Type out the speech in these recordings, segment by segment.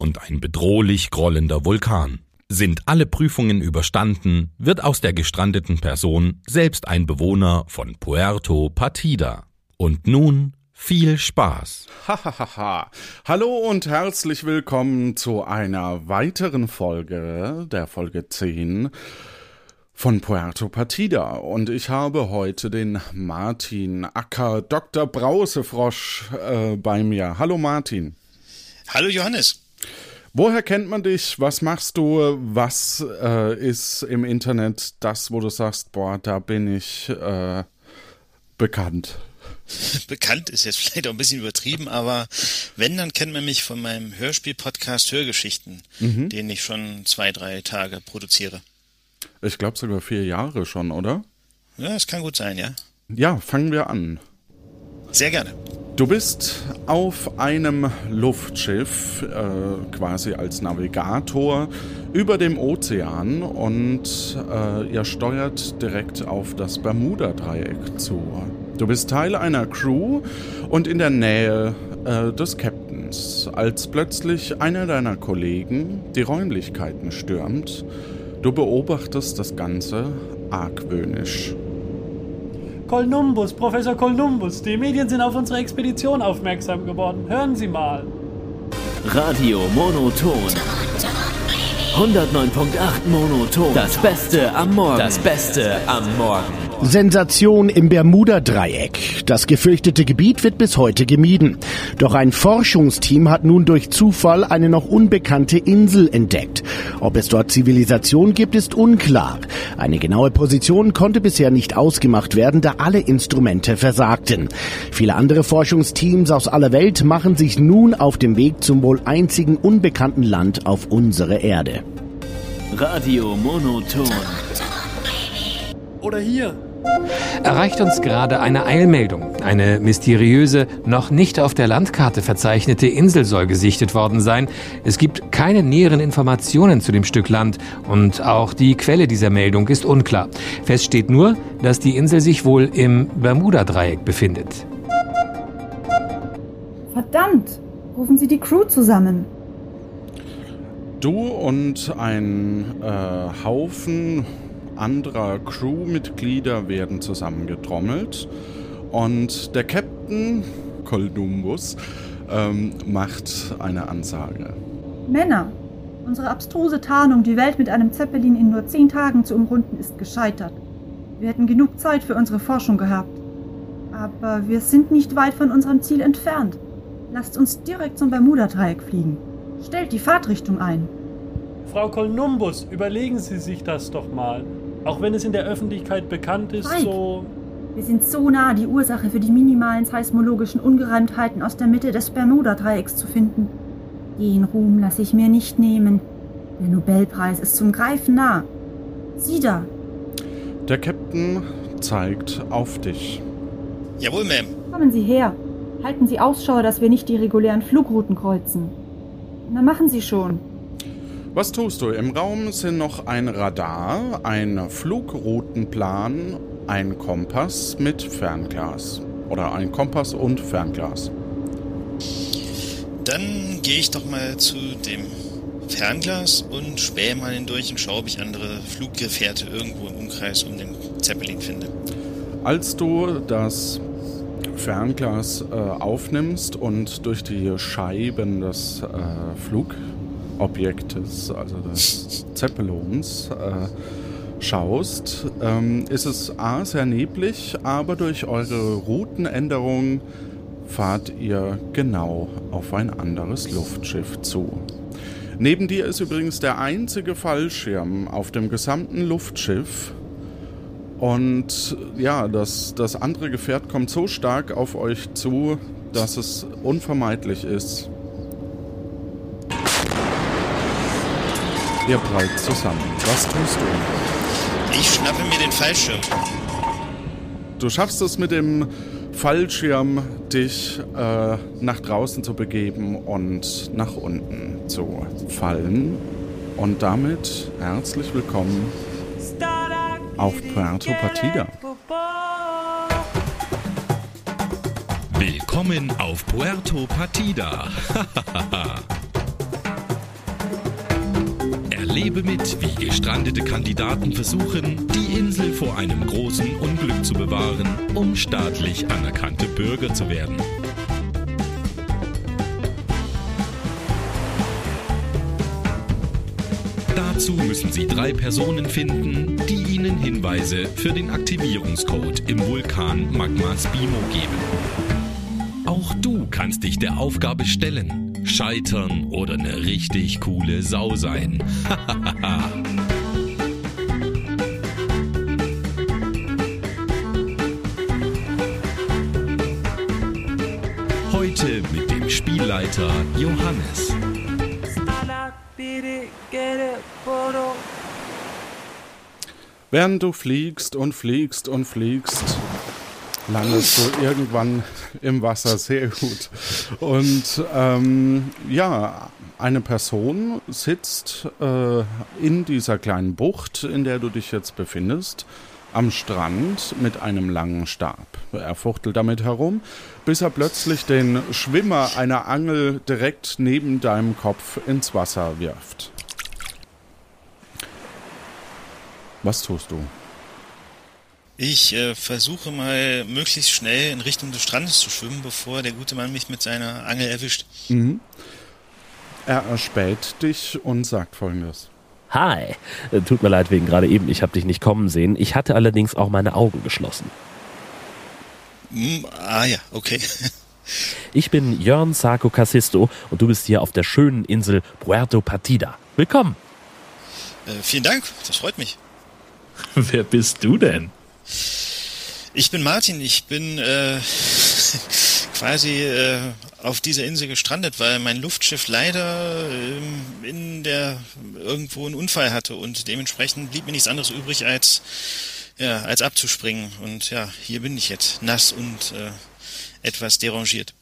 und ein bedrohlich grollender Vulkan. Sind alle Prüfungen überstanden, wird aus der gestrandeten Person selbst ein Bewohner von Puerto Partida. Und nun viel Spaß. Hahaha. Hallo und herzlich willkommen zu einer weiteren Folge, der Folge 10 von Puerto Partida. Und ich habe heute den Martin Acker, Dr. Brausefrosch äh, bei mir. Hallo Martin. Hallo Johannes. Woher kennt man dich? Was machst du? Was äh, ist im Internet das, wo du sagst, boah, da bin ich äh, bekannt? bekannt ist jetzt vielleicht auch ein bisschen übertrieben, aber wenn, dann kennt man mich von meinem Hörspiel-Podcast Hörgeschichten, mhm. den ich schon zwei, drei Tage produziere. Ich glaube sogar vier Jahre schon, oder? Ja, es kann gut sein, ja. Ja, fangen wir an. Sehr gerne. Du bist auf einem Luftschiff, äh, quasi als Navigator, über dem Ozean und äh, ihr steuert direkt auf das Bermuda-Dreieck zu. Du bist Teil einer Crew und in der Nähe äh, des Captains, als plötzlich einer deiner Kollegen die Räumlichkeiten stürmt. Du beobachtest das Ganze argwöhnisch. Columbus, Professor Columbus, die Medien sind auf unsere Expedition aufmerksam geworden. Hören Sie mal. Radio Monoton. 109.8 Monoton. Das Beste am Morgen. Das Beste am Morgen. Sensation im Bermuda-Dreieck. Das gefürchtete Gebiet wird bis heute gemieden. Doch ein Forschungsteam hat nun durch Zufall eine noch unbekannte Insel entdeckt. Ob es dort Zivilisation gibt, ist unklar. Eine genaue Position konnte bisher nicht ausgemacht werden, da alle Instrumente versagten. Viele andere Forschungsteams aus aller Welt machen sich nun auf dem Weg zum wohl einzigen unbekannten Land auf unserer Erde. Radio Monoton. Oder hier erreicht uns gerade eine Eilmeldung. Eine mysteriöse, noch nicht auf der Landkarte verzeichnete Insel soll gesichtet worden sein. Es gibt keine näheren Informationen zu dem Stück Land und auch die Quelle dieser Meldung ist unklar. Fest steht nur, dass die Insel sich wohl im Bermuda-Dreieck befindet. Verdammt! Rufen Sie die Crew zusammen. Du und ein äh, Haufen anderer Crewmitglieder werden zusammengetrommelt und der Captain Columbus ähm, macht eine Ansage. Männer, unsere abstruse Tarnung, die Welt mit einem Zeppelin in nur zehn Tagen zu umrunden, ist gescheitert. Wir hätten genug Zeit für unsere Forschung gehabt. Aber wir sind nicht weit von unserem Ziel entfernt. Lasst uns direkt zum Bermuda-Dreieck fliegen. Stellt die Fahrtrichtung ein. Frau Columbus, überlegen Sie sich das doch mal. Auch wenn es in der Öffentlichkeit bekannt ist, Mike, so. Wir sind so nah, die Ursache für die minimalen seismologischen Ungereimtheiten aus der Mitte des Bermuda-Dreiecks zu finden. Den Ruhm lasse ich mir nicht nehmen. Der Nobelpreis ist zum Greifen nah. Sieh da. Der Captain zeigt auf dich. Jawohl, Ma'am. Kommen Sie her. Halten Sie Ausschau, dass wir nicht die regulären Flugrouten kreuzen. Na, machen Sie schon. Was tust du? Im Raum sind noch ein Radar, ein Flugroutenplan, ein Kompass mit Fernglas. Oder ein Kompass und Fernglas. Dann gehe ich doch mal zu dem Fernglas und spähe mal hindurch und schaue, ob ich andere Fluggefährte irgendwo im Umkreis um den Zeppelin finde. Als du das Fernglas äh, aufnimmst und durch die Scheiben des äh, Flug Objektes, also des Zeppelons, äh, schaust, ähm, ist es A sehr neblig, aber durch eure Routenänderung fahrt ihr genau auf ein anderes Luftschiff zu. Neben dir ist übrigens der einzige Fallschirm auf dem gesamten Luftschiff. Und ja, das, das andere Gefährt kommt so stark auf euch zu, dass es unvermeidlich ist, Ihr prallt zusammen. Was tust du? Ich schnappe mir den Fallschirm. Du schaffst es mit dem Fallschirm, dich äh, nach draußen zu begeben und nach unten zu fallen. Und damit herzlich willkommen auf Puerto Partida. Willkommen auf Puerto Partida. Erlebe mit, wie gestrandete Kandidaten versuchen, die Insel vor einem großen Unglück zu bewahren, um staatlich anerkannte Bürger zu werden. Dazu müssen Sie drei Personen finden, die Ihnen Hinweise für den Aktivierungscode im Vulkan Magma Spimo geben. Auch du kannst dich der Aufgabe stellen, scheitern oder eine richtig coole Sau sein. Heute mit dem Spielleiter Johannes. Während du fliegst und fliegst und fliegst, landest du irgendwann im Wasser sehr gut. Und ähm, ja, eine Person sitzt äh, in dieser kleinen Bucht, in der du dich jetzt befindest, am Strand mit einem langen Stab. Er fuchtelt damit herum, bis er plötzlich den Schwimmer einer Angel direkt neben deinem Kopf ins Wasser wirft. Was tust du? Ich äh, versuche mal möglichst schnell in Richtung des Strandes zu schwimmen, bevor der gute Mann mich mit seiner Angel erwischt. Mhm. Er erspäht dich und sagt folgendes. Hi, Äh, tut mir leid wegen gerade eben, ich habe dich nicht kommen sehen. Ich hatte allerdings auch meine Augen geschlossen. Hm, ah ja, okay. Ich bin Jörn Sarko Cassisto und du bist hier auf der schönen Insel Puerto Partida. Willkommen. Äh, vielen Dank, das freut mich. Wer bist du denn? Ich bin Martin, ich bin äh, quasi äh, auf dieser Insel gestrandet, weil mein Luftschiff leider ähm, in der irgendwo einen Unfall hatte und dementsprechend blieb mir nichts anderes übrig als ja, als abzuspringen und ja, hier bin ich jetzt nass und äh, etwas derangiert.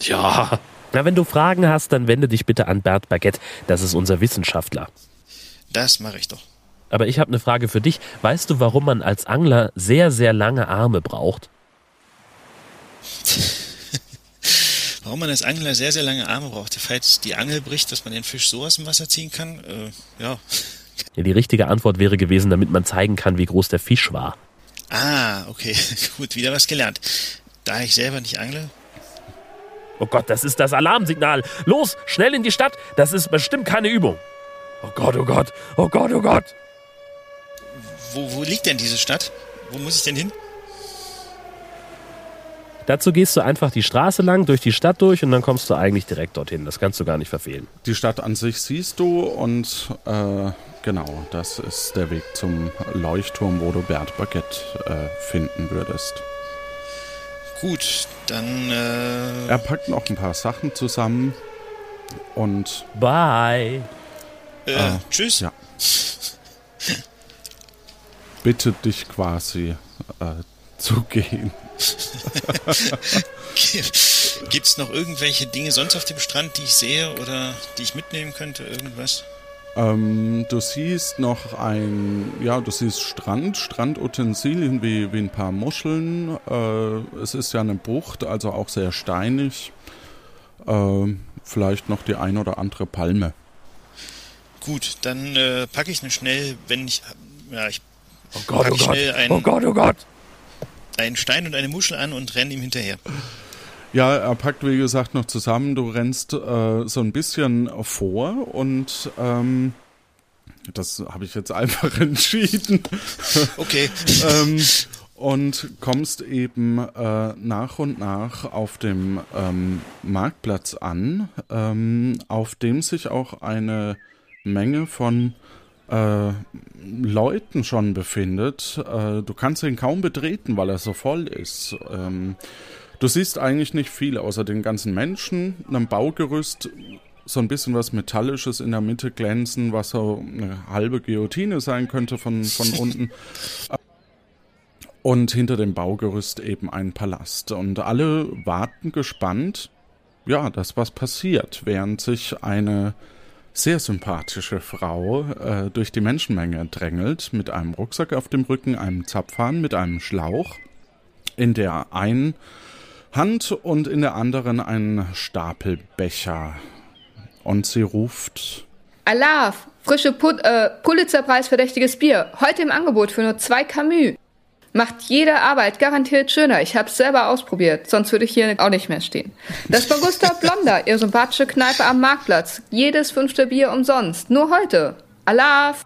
Ja. Na, wenn du Fragen hast, dann wende dich bitte an Bert Baguette. Das ist unser Wissenschaftler. Das mache ich doch. Aber ich habe eine Frage für dich. Weißt du, warum man als Angler sehr, sehr lange Arme braucht? Warum man als Angler sehr, sehr lange Arme braucht, falls die Angel bricht, dass man den Fisch so aus dem Wasser ziehen kann? Äh, ja. Ja, die richtige Antwort wäre gewesen, damit man zeigen kann, wie groß der Fisch war. Ah, okay. Gut, wieder was gelernt. Da ich selber nicht angle, Oh Gott, das ist das Alarmsignal. Los, schnell in die Stadt. Das ist bestimmt keine Übung. Oh Gott, oh Gott, oh Gott, oh Gott. Wo, wo liegt denn diese Stadt? Wo muss ich denn hin? Dazu gehst du einfach die Straße lang, durch die Stadt durch und dann kommst du eigentlich direkt dorthin. Das kannst du gar nicht verfehlen. Die Stadt an sich siehst du und äh, genau, das ist der Weg zum Leuchtturm, wo du Bert Baguette äh, finden würdest. Gut, dann äh, Er packt noch ein paar Sachen zusammen und Bye. äh, ah, tschüss. ja. bittet dich quasi äh, zu gehen. Gibt's noch irgendwelche Dinge sonst auf dem Strand, die ich sehe oder die ich mitnehmen könnte? Irgendwas? Ähm, du siehst noch ein, ja, du siehst Strand, Strandutensilien wie, wie ein paar Muscheln. Äh, es ist ja eine Bucht, also auch sehr steinig. Äh, vielleicht noch die ein oder andere Palme. Gut, dann äh, packe ich eine schnell, wenn ich, ja, ich Oh Gott, pack oh Gott. schnell einen, Oh Gott, oh Gott. einen Stein und eine Muschel an und renne ihm hinterher. Ja, er packt wie gesagt noch zusammen. Du rennst äh, so ein bisschen vor und ähm, das habe ich jetzt einfach entschieden. Okay. ähm, und kommst eben äh, nach und nach auf dem ähm, Marktplatz an, ähm, auf dem sich auch eine Menge von äh, Leuten schon befindet. Äh, du kannst ihn kaum betreten, weil er so voll ist. Ähm, du siehst eigentlich nicht viel außer den ganzen Menschen, einem Baugerüst, so ein bisschen was Metallisches in der Mitte glänzen, was so eine halbe Guillotine sein könnte von, von unten. Und hinter dem Baugerüst eben ein Palast. Und alle warten gespannt, ja, dass was passiert, während sich eine sehr sympathische Frau äh, durch die Menschenmenge drängelt, mit einem Rucksack auf dem Rücken, einem Zapfhahn, mit einem Schlauch, in der einen Hand und in der anderen ein Stapelbecher. Und sie ruft Alarv, frische Put äh, Pulitzerpreis verdächtiges Bier. Heute im Angebot für nur zwei Camus. Macht jede Arbeit garantiert schöner. Ich hab's selber ausprobiert, sonst würde ich hier auch nicht mehr stehen. Das war Gustav Blonder, ihre sympathische Kneipe am Marktplatz. Jedes fünfte Bier umsonst. Nur heute. Alarv.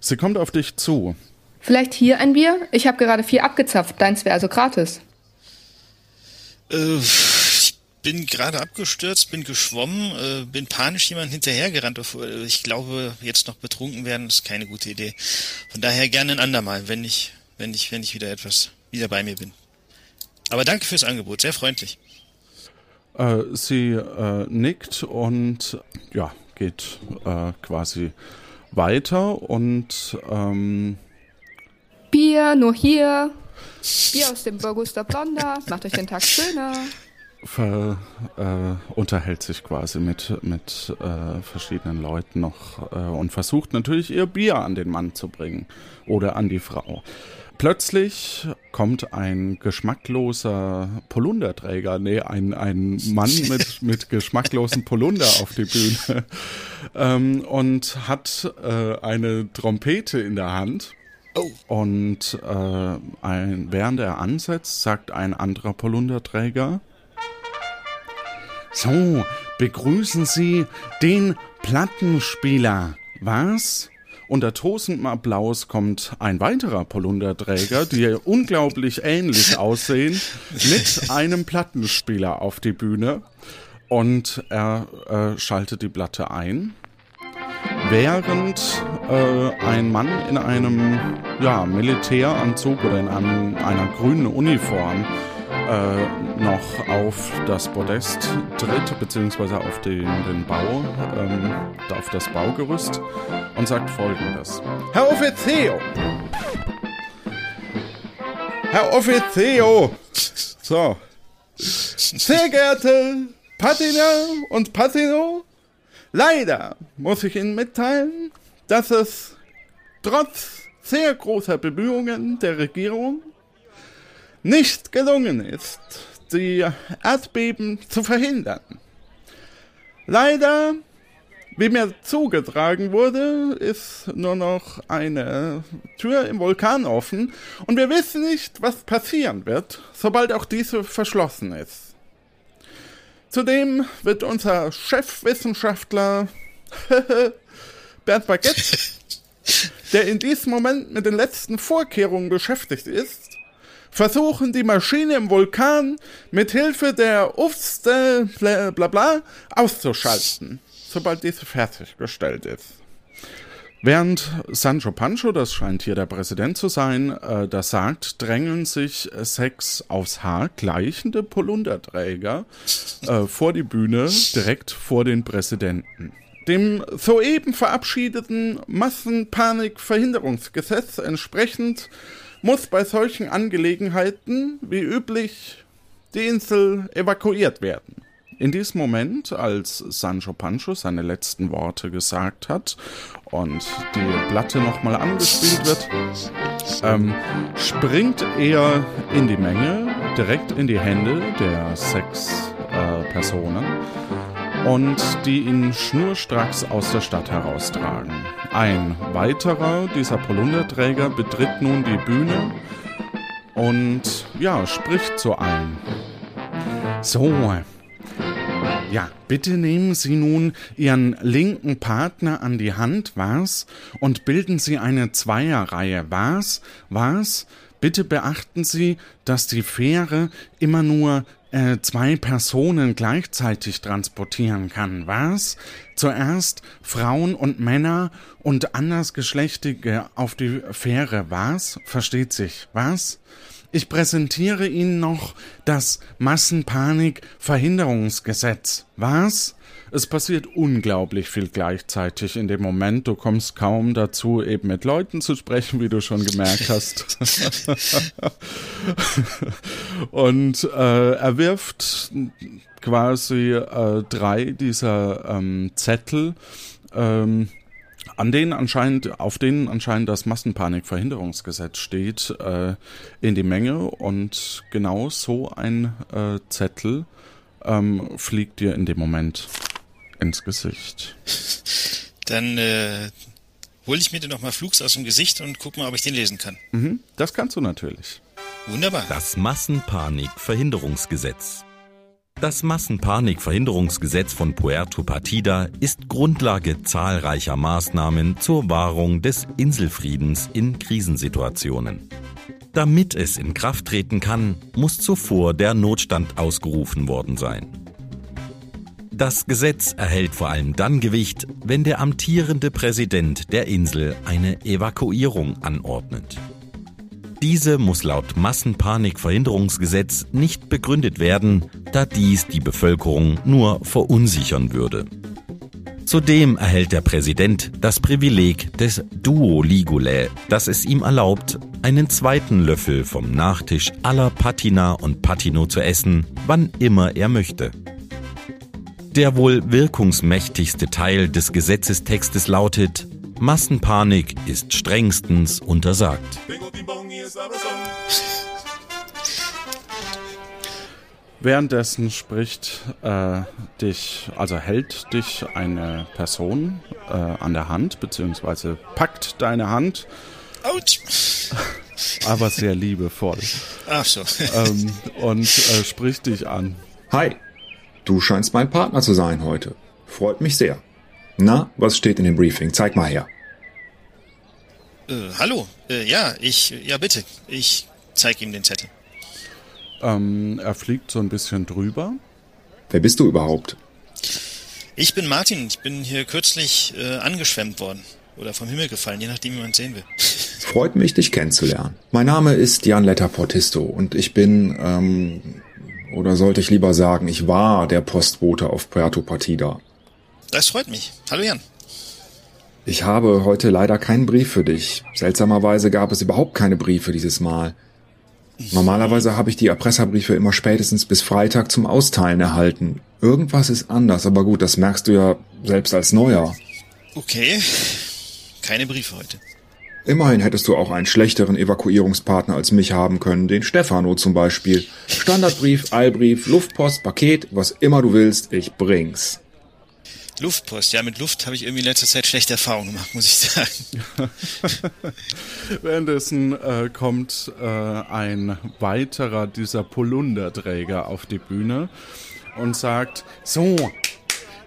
Sie kommt auf dich zu. Vielleicht hier ein Bier? Ich habe gerade vier abgezapft. Deins wäre also gratis. Äh, ich bin gerade abgestürzt, bin geschwommen, äh, bin panisch jemand hinterhergerannt. Ich glaube, jetzt noch betrunken werden ist keine gute Idee. Von daher gerne ein andermal, wenn ich, wenn ich, wenn ich wieder etwas wieder bei mir bin. Aber danke fürs Angebot, sehr freundlich. Äh, sie äh, nickt und ja, geht äh, quasi weiter und ähm, Bier, nur hier. Bier aus dem Burguster Blonder. Macht euch den Tag schöner. Ver, äh, unterhält sich quasi mit, mit äh, verschiedenen Leuten noch äh, und versucht natürlich ihr Bier an den Mann zu bringen oder an die Frau. Plötzlich kommt ein geschmackloser Polunderträger, nee, ein, ein Mann mit, mit geschmacklosen Polunder auf die Bühne ähm, und hat äh, eine Trompete in der Hand. Oh. Und äh, ein, während er ansetzt, sagt ein anderer Polunderträger, so, begrüßen Sie den Plattenspieler. Was? Unter tosendem Applaus kommt ein weiterer Polunderträger, die unglaublich ähnlich aussehen, mit einem Plattenspieler auf die Bühne. Und er äh, schaltet die Platte ein. Während äh, ein Mann in einem ja, Militäranzug oder in einem, einer grünen Uniform äh, noch auf das Podest tritt, beziehungsweise auf den, den Bau, ähm, auf das Baugerüst und sagt folgendes. Herr Offizier! Herr Offizier! So. Sehr geehrte Patina und Patino, leider muss ich Ihnen mitteilen, dass es trotz sehr großer Bemühungen der Regierung nicht gelungen ist, die Erdbeben zu verhindern. Leider, wie mir zugetragen wurde, ist nur noch eine Tür im Vulkan offen und wir wissen nicht, was passieren wird, sobald auch diese verschlossen ist. Zudem wird unser Chefwissenschaftler Bernd Baguette, der in diesem Moment mit den letzten Vorkehrungen beschäftigt ist, versuchen die Maschine im Vulkan mit Hilfe der Ufste bla bla auszuschalten, sobald diese fertiggestellt ist. Während Sancho Pancho, das scheint hier der Präsident zu sein, äh, das sagt, drängeln sich sechs aufs Haar gleichende Polunderträger äh, vor die Bühne, direkt vor den Präsidenten. Dem soeben verabschiedeten Massenpanikverhinderungsgesetz entsprechend muss bei solchen Angelegenheiten wie üblich die Insel evakuiert werden. In diesem Moment, als Sancho Pancho seine letzten Worte gesagt hat und die Platte nochmal angespielt wird, ähm, springt er in die Menge, direkt in die Hände der sechs äh, Personen und die ihn schnurstracks aus der Stadt heraustragen. Ein weiterer dieser Polunderträger betritt nun die Bühne und ja, spricht zu allen. So, ja, bitte nehmen Sie nun Ihren linken Partner an die Hand, was? Und bilden Sie eine Zweierreihe, was? Was? Bitte beachten Sie, dass die Fähre immer nur äh, zwei Personen gleichzeitig transportieren kann, was? Zuerst Frauen und Männer und andersgeschlechtige auf die Fähre, was? Versteht sich, was? Ich präsentiere Ihnen noch das Massenpanik-Verhinderungsgesetz, was? Es passiert unglaublich viel gleichzeitig in dem Moment. Du kommst kaum dazu, eben mit Leuten zu sprechen, wie du schon gemerkt hast. Und äh, er wirft quasi äh, drei dieser ähm, Zettel ähm, an denen anscheinend, auf denen anscheinend das Massenpanikverhinderungsgesetz steht, äh, in die Menge und genau so ein äh, Zettel ähm, fliegt dir in dem Moment ins Gesicht. Dann äh, hole ich mir den nochmal flugs aus dem Gesicht und guck mal, ob ich den lesen kann. Mhm, das kannst du natürlich. Wunderbar. Das Massenpanikverhinderungsgesetz. Das Massenpanikverhinderungsgesetz von Puerto Partida ist Grundlage zahlreicher Maßnahmen zur Wahrung des Inselfriedens in Krisensituationen. Damit es in Kraft treten kann, muss zuvor der Notstand ausgerufen worden sein. Das Gesetz erhält vor allem dann Gewicht, wenn der amtierende Präsident der Insel eine Evakuierung anordnet. Diese muss laut Massenpanikverhinderungsgesetz nicht begründet werden, da dies die Bevölkerung nur verunsichern würde. Zudem erhält der Präsident das Privileg des Duo Ligulae, das es ihm erlaubt, einen zweiten Löffel vom Nachtisch aller Patina und Patino zu essen, wann immer er möchte. Der wohl wirkungsmächtigste Teil des Gesetzestextes lautet, Massenpanik ist strengstens untersagt. Währenddessen spricht äh, dich, also hält dich eine Person äh, an der Hand, beziehungsweise packt deine Hand. Autsch! Aber sehr liebevoll. Ach so. ähm, und äh, spricht dich an. Hi, du scheinst mein Partner zu sein heute. Freut mich sehr. Na, was steht in dem Briefing? Zeig mal her. Äh, hallo, äh, ja, ich, ja bitte, ich zeig ihm den Zettel. Ähm, er fliegt so ein bisschen drüber. Wer bist du überhaupt? Ich bin Martin, ich bin hier kürzlich äh, angeschwemmt worden. Oder vom Himmel gefallen, je nachdem, wie man es sehen will. Freut mich, dich kennenzulernen. Mein Name ist Jan Letterportisto und ich bin, ähm, oder sollte ich lieber sagen, ich war der Postbote auf Puerto Partida. Das freut mich. Hallo Jan. Ich habe heute leider keinen Brief für dich. Seltsamerweise gab es überhaupt keine Briefe dieses Mal. Normalerweise habe ich die Erpresserbriefe immer spätestens bis Freitag zum Austeilen erhalten. Irgendwas ist anders, aber gut, das merkst du ja selbst als Neuer. Okay, keine Briefe heute. Immerhin hättest du auch einen schlechteren Evakuierungspartner als mich haben können, den Stefano zum Beispiel. Standardbrief, Eilbrief, Luftpost, Paket, was immer du willst, ich bring's. Luftpost, ja, mit Luft habe ich irgendwie in letzter Zeit schlechte Erfahrungen gemacht, muss ich sagen. Währenddessen äh, kommt äh, ein weiterer dieser Polunderträger auf die Bühne und sagt, so,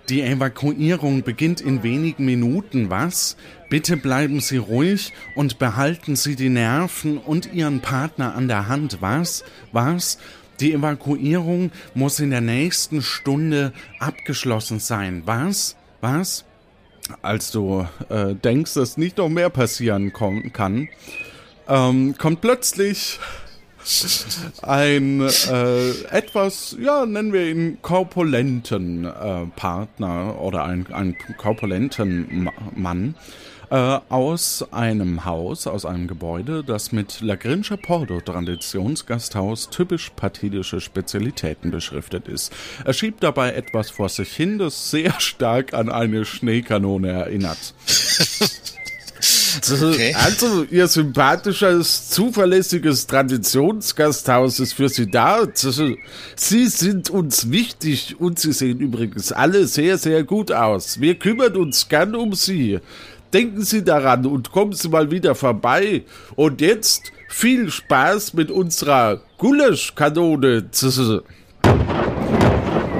die Evakuierung beginnt in wenigen Minuten, was? Bitte bleiben Sie ruhig und behalten Sie die Nerven und Ihren Partner an der Hand, was? Was? Die Evakuierung muss in der nächsten Stunde abgeschlossen sein. Was? Was? Als du äh, denkst, dass nicht noch mehr passieren kann, ähm, kommt plötzlich ein äh, etwas, ja, nennen wir ihn korpulenten äh, Partner oder einen, korpulenten Mann äh, aus einem Haus, aus einem Gebäude, das mit La Grincha Pordo Traditionsgasthaus typisch partidische Spezialitäten beschriftet ist. Er schiebt dabei etwas vor sich hin, das sehr stark an eine Schneekanone erinnert. Okay. Also, Ihr sympathisches, zuverlässiges Traditionsgasthaus ist für Sie da. Sie sind uns wichtig und Sie sehen übrigens alle sehr, sehr gut aus. Wir kümmern uns gern um Sie. Denken Sie daran und kommen Sie mal wieder vorbei. Und jetzt viel Spaß mit unserer Gulaschkanone.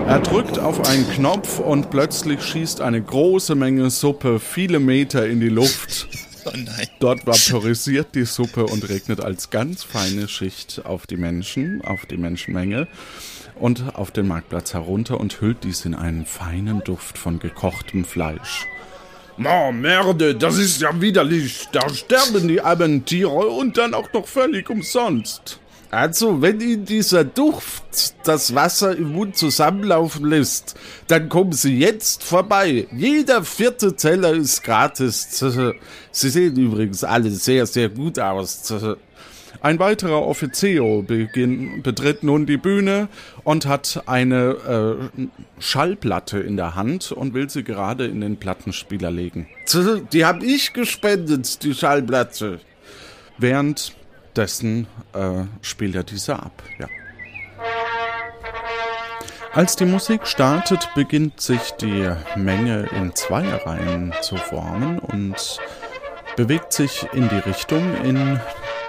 Er drückt auf einen Knopf und plötzlich schießt eine große Menge Suppe viele Meter in die Luft. Oh nein. Dort vaporisiert die Suppe und regnet als ganz feine Schicht auf die Menschen, auf die Menschenmenge und auf den Marktplatz herunter und hüllt dies in einen feinen Duft von gekochtem Fleisch. Oh, Merde, das ist ja widerlich. Da sterben die armen Tiere und dann auch noch völlig umsonst. Also, wenn Ihnen dieser Duft das Wasser im Mund zusammenlaufen lässt, dann kommen Sie jetzt vorbei. Jeder vierte Teller ist gratis. Sie sehen übrigens alle sehr, sehr gut aus. Ein weiterer Offizio beginn, betritt nun die Bühne und hat eine äh, Schallplatte in der Hand und will sie gerade in den Plattenspieler legen. Die habe ich gespendet, die Schallplatte. Währenddessen äh, spielt er diese ab, ja. Als die Musik startet, beginnt sich die Menge in Zweierreihen zu formen und bewegt sich in die Richtung, in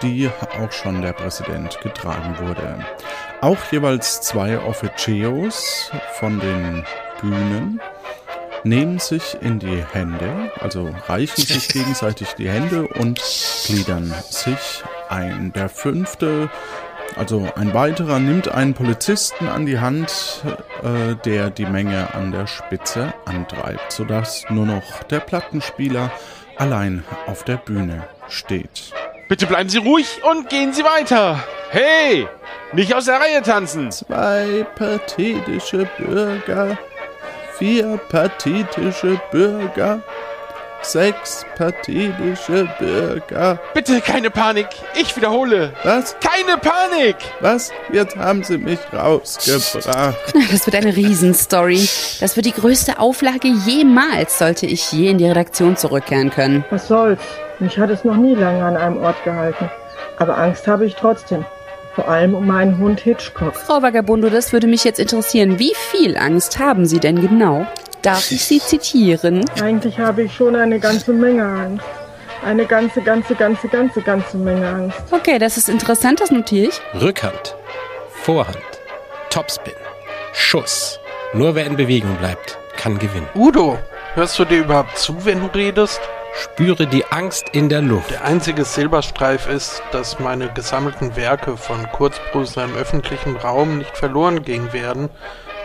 die auch schon der Präsident getragen wurde. Auch jeweils zwei Officios von den Bühnen nehmen sich in die Hände, also reichen sich gegenseitig die Hände und gliedern sich ein. Der fünfte, also ein weiterer, nimmt einen Polizisten an die Hand, äh, der die Menge an der Spitze antreibt, sodass nur noch der Plattenspieler allein auf der Bühne steht. Bitte bleiben Sie ruhig und gehen Sie weiter. Hey, nicht aus der Reihe tanzen. Zwei pathetische Bürger, vier pathetische Bürger, sechs pathetische Bürger. Bitte keine Panik. Ich wiederhole. Was? Keine Panik. Was? Jetzt haben Sie mich rausgebracht. Das wird eine Riesenstory. Das wird die größte Auflage jemals, sollte ich je in die Redaktion zurückkehren können. Was soll's? Mich hat es noch nie lange an einem Ort gehalten. Aber Angst habe ich trotzdem. Vor allem um meinen Hund Hitchcock. Frau Vagabundo, das würde mich jetzt interessieren. Wie viel Angst haben Sie denn genau? Darf ich Sie zitieren? Eigentlich habe ich schon eine ganze Menge Angst. Eine ganze, ganze, ganze, ganze, ganze Menge Angst. Okay, das ist interessant, das notiere ich. Rückhand, Vorhand, Topspin, Schuss. Nur wer in Bewegung bleibt, kann gewinnen. Udo, hörst du dir überhaupt zu, wenn du redest? Spüre die Angst in der Luft. Der einzige Silberstreif ist, dass meine gesammelten Werke von Kurzprosa im öffentlichen Raum nicht verloren gehen werden,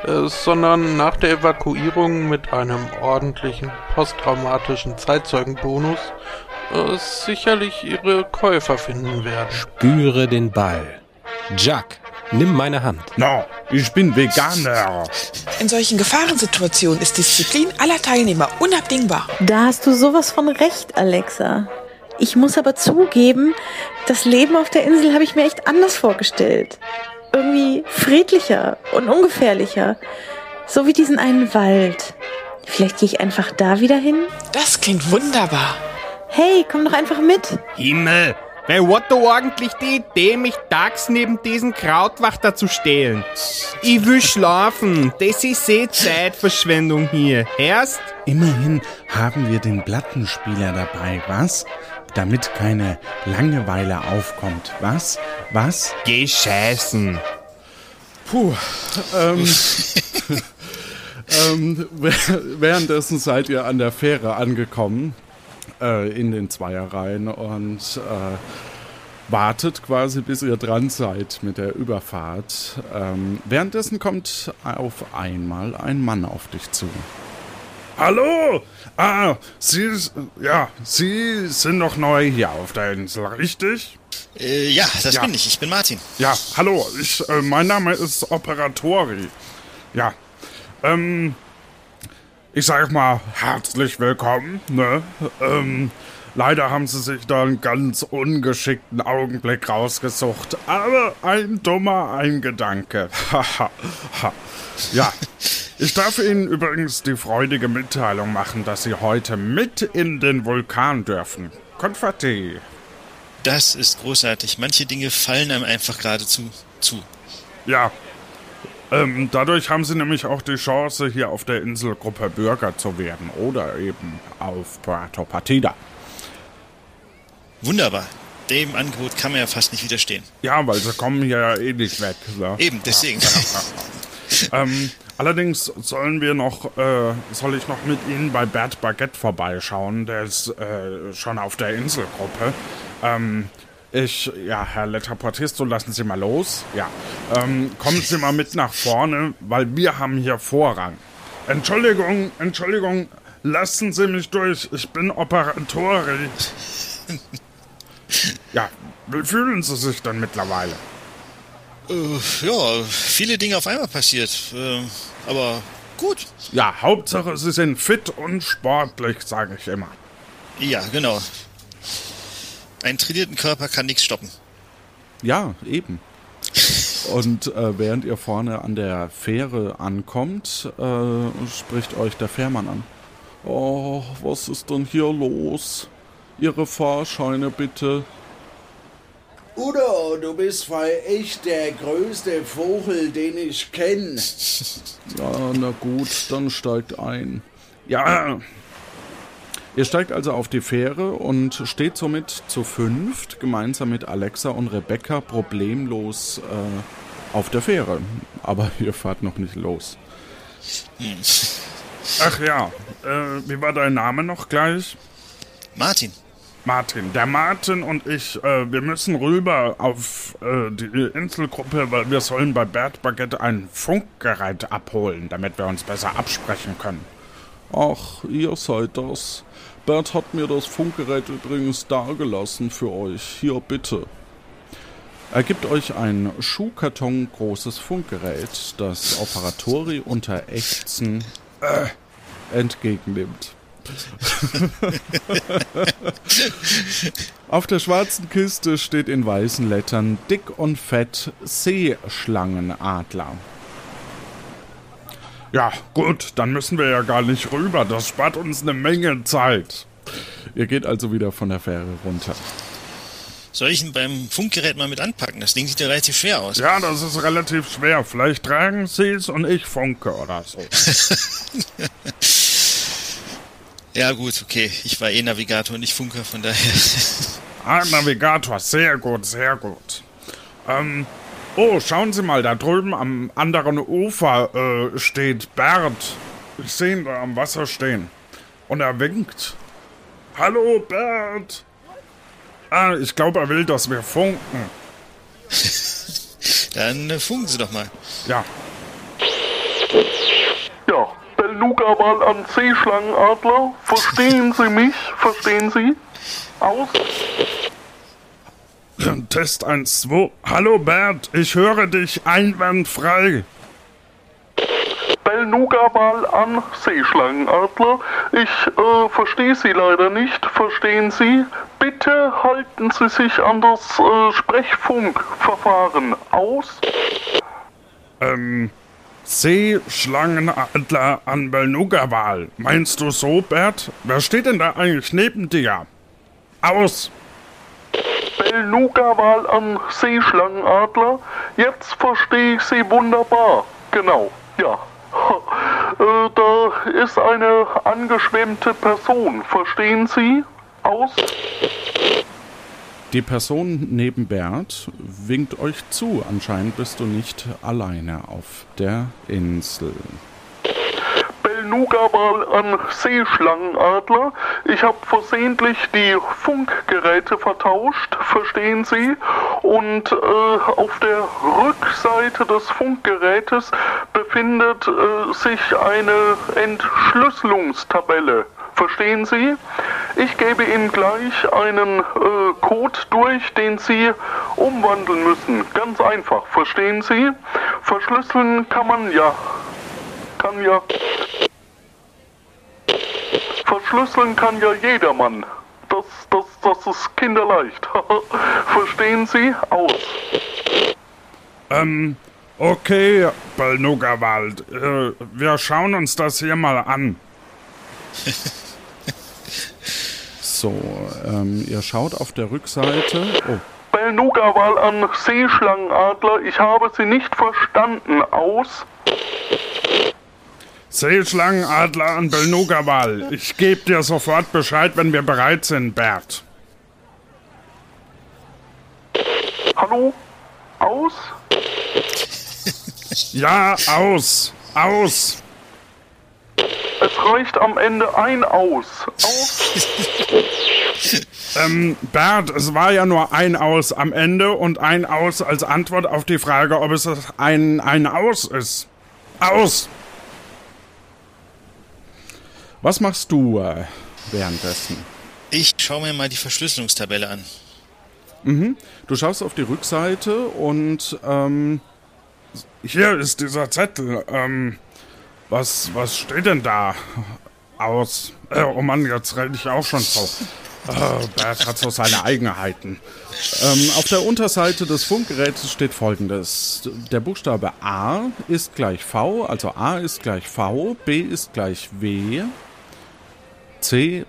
äh, sondern nach der Evakuierung mit einem ordentlichen posttraumatischen Zeitzeugenbonus äh, sicherlich ihre Käufer finden werden. Spüre den Ball. Jack, nimm meine Hand. No, ich bin Veganer. In solchen Gefahrensituationen ist Disziplin aller Teilnehmer unabdingbar. Da hast du sowas von recht, Alexa. Ich muss aber zugeben, das Leben auf der Insel habe ich mir echt anders vorgestellt. Irgendwie friedlicher und ungefährlicher. So wie diesen einen Wald. Vielleicht gehe ich einfach da wieder hin? Das klingt wunderbar. Hey, komm doch einfach mit. Himmel, Wer hat da eigentlich die Idee, mich tags neben diesen Krautwachter zu stehlen? Ich will schlafen. Das ist eh Zeitverschwendung hier. Erst? Immerhin haben wir den Plattenspieler dabei, was? Damit keine Langeweile aufkommt, was? Was? Geh scheißen. Puh, ähm, ähm, währenddessen seid ihr an der Fähre angekommen äh, in den Zweierreihen und äh, wartet quasi, bis ihr dran seid mit der Überfahrt. Ähm, währenddessen kommt auf einmal ein Mann auf dich zu. Hallo! Ah, Sie, ja, Sie sind noch neu hier auf der Insel, richtig? Äh, ja, das ja. bin ich. Ich bin Martin. Ja, hallo. Ich, äh, mein Name ist Operatori. Ja. Ähm, ich sag mal herzlich willkommen. Ne? Ähm, leider haben sie sich da einen ganz ungeschickten Augenblick rausgesucht. Aber ein dummer Eingedanke. ja, ich darf Ihnen übrigens die freudige Mitteilung machen, dass Sie heute mit in den Vulkan dürfen. Konfetti. Das ist großartig. Manche Dinge fallen einem einfach geradezu zu. Ja, ähm, dadurch haben sie nämlich auch die Chance, hier auf der Inselgruppe Bürger zu werden oder eben auf Puerto Partida. Wunderbar. Dem Angebot kann man ja fast nicht widerstehen. Ja, weil sie kommen hier ja eh nicht weg. Ne? Eben, deswegen. Ähm, allerdings sollen wir noch, äh, soll ich noch mit Ihnen bei Bert Baguette vorbeischauen. Der ist äh, schon auf der Inselgruppe. Ähm, ich, ja, Herr Letterportisto, lassen Sie mal los. Ja, ähm, kommen Sie mal mit nach vorne, weil wir haben hier Vorrang. Entschuldigung, Entschuldigung, lassen Sie mich durch. Ich bin Operatori. ja, wie fühlen Sie sich denn mittlerweile? Äh, ja, viele Dinge auf einmal passiert. Äh, aber gut. Ja, Hauptsache, Sie sind fit und sportlich, sage ich immer. Ja, genau. Einen trainierten Körper kann nichts stoppen. Ja, eben. Und äh, während ihr vorne an der Fähre ankommt, äh, spricht euch der Fährmann an. Oh, was ist denn hier los? Ihre Fahrscheine bitte. Udo, du bist voll echt der größte Vogel, den ich kenne. Ja, na gut, dann steigt ein. Ja, Ihr steigt also auf die Fähre und steht somit zu fünft gemeinsam mit Alexa und Rebecca problemlos äh, auf der Fähre. Aber ihr fahrt noch nicht los. Ach ja, äh, wie war dein Name noch gleich? Martin. Martin. Der Martin und ich, äh, wir müssen rüber auf äh, die Inselgruppe, weil wir sollen bei Bert Baguette ein Funkgerät abholen, damit wir uns besser absprechen können. Ach, ihr seid das. Bert hat mir das Funkgerät übrigens dagelassen für euch. Hier bitte. Er gibt euch ein Schuhkarton großes Funkgerät, das Operatori unter Ächzen äh, entgegennimmt. Auf der schwarzen Kiste steht in weißen Lettern dick und fett Seeschlangenadler. Ja, gut, dann müssen wir ja gar nicht rüber. Das spart uns eine Menge Zeit. Ihr geht also wieder von der Fähre runter. Soll ich ihn beim Funkgerät mal mit anpacken? Das Ding sieht ja relativ schwer aus. Ja, das ist relativ schwer. Vielleicht tragen Sie es und ich funke oder so. ja, gut, okay. Ich war eh Navigator und nicht Funker, von daher. ah, Navigator, sehr gut, sehr gut. Ähm, oh, schauen Sie mal, da drüben am anderen Ufer äh, steht Bert. Ich sehe ihn da am Wasser stehen. Und er winkt. Hallo, Bert. Ah, ich glaube, er will, dass wir funken. Dann äh, funken Sie doch mal. Ja. Ja, Beluga mal an Seeschlangenadler. Verstehen Sie mich? Verstehen Sie? Aus. Test 1, 2. Hallo Bert, ich höre dich einwandfrei. Belnuga-Wal an Seeschlangenadler. Ich äh, verstehe Sie leider nicht. Verstehen Sie? Bitte halten Sie sich an das äh, Sprechfunkverfahren aus. Ähm, Seeschlangenadler an Belnuga-Wal. Meinst du so, Bert? Wer steht denn da eigentlich neben dir? Aus! Belnuga-Wal an Seeschlangenadler. Jetzt verstehe ich Sie wunderbar. Genau, ja. Äh, da ist eine angeschwemmte Person. Verstehen Sie? Aus. Die Person neben Bert winkt euch zu. Anscheinend bist du nicht alleine auf der Insel. Belnuga-Wal an Seeschlangenadler. Ich habe versehentlich die Funkgeräte vertauscht, verstehen Sie? Und äh, auf der Rückseite des Funkgerätes befindet äh, sich eine Entschlüsselungstabelle. Verstehen Sie? Ich gebe Ihnen gleich einen äh, Code durch, den Sie umwandeln müssen. Ganz einfach. Verstehen Sie? Verschlüsseln kann man ja. Kann ja. Verschlüsseln kann ja jedermann. Das, das, das ist kinderleicht. Verstehen Sie? Aus. Ähm, okay, Balnuggerwald. Äh, wir schauen uns das hier mal an. so, ähm, ihr schaut auf der Rückseite. Oh. Belnuga-Wal an Seeschlangenadler. Ich habe Sie nicht verstanden. Aus. Seeschlangenadler an Belnuga-Wal. Ich gebe dir sofort Bescheid, wenn wir bereit sind, Bert. Hallo? Aus? Ja, aus. Aus. Es reicht am Ende ein Aus. Aus. ähm, Bert, es war ja nur ein Aus am Ende und ein Aus als Antwort auf die Frage, ob es ein, ein Aus ist. Aus. Was machst du äh, währenddessen? Ich schaue mir mal die Verschlüsselungstabelle an. Mhm. Du schaust auf die Rückseite und ähm, hier ist dieser Zettel. Ähm, was, was steht denn da aus? Äh, oh Mann, jetzt rede ich auch schon so. Äh, Bert hat so seine Eigenheiten. Ähm, auf der Unterseite des Funkgerätes steht folgendes. Der Buchstabe A ist gleich V, also A ist gleich V, B ist gleich W, C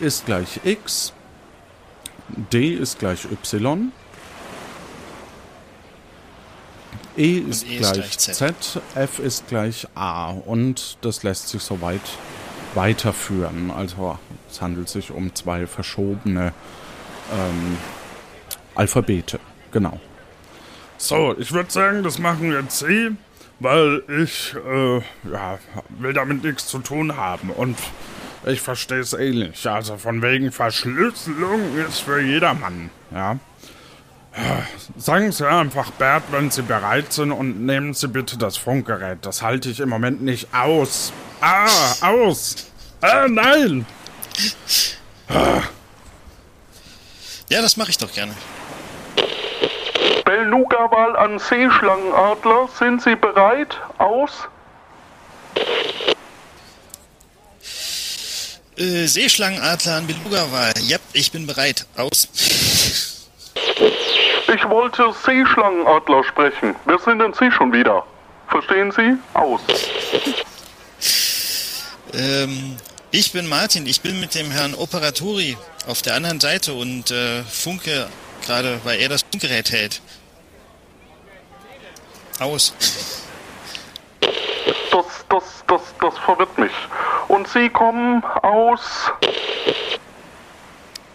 ist gleich X, D ist gleich Y, E ist, E ist gleich, gleich Z. Z. F ist gleich A und das lässt sich soweit weiterführen. Also es handelt sich um zwei verschobene ähm, Alphabete. Genau. So, ich würde sagen, das machen wir jetzt Sie, weil ich äh, ja, will damit nichts zu tun haben und ich verstehe es eh nicht. Also von wegen Verschlüsselung ist für jedermann, ja. Sagen Sie einfach Bert, wenn Sie bereit sind und nehmen Sie bitte das Funkgerät. Das halte ich im Moment nicht aus. Ah, aus! Ah, nein! Ah. Ja, das mache ich doch gerne. Belnuga-Wahl an Seeschlangenadler. Sind Sie bereit? Aus? Äh, Seeschlangenadler an Beluga-Wahl. Ja, ich bin bereit. Aus. Ich wollte Seeschlangenadler sprechen. Wer sind denn Sie schon wieder? Verstehen Sie? Aus. Ähm, ich bin Martin. Ich bin mit dem Herrn Operatori auf der anderen Seite und äh, funke gerade, weil er das Funkgerät hält. Aus. Das, das, verwirrt mich. Und Sie kommen aus...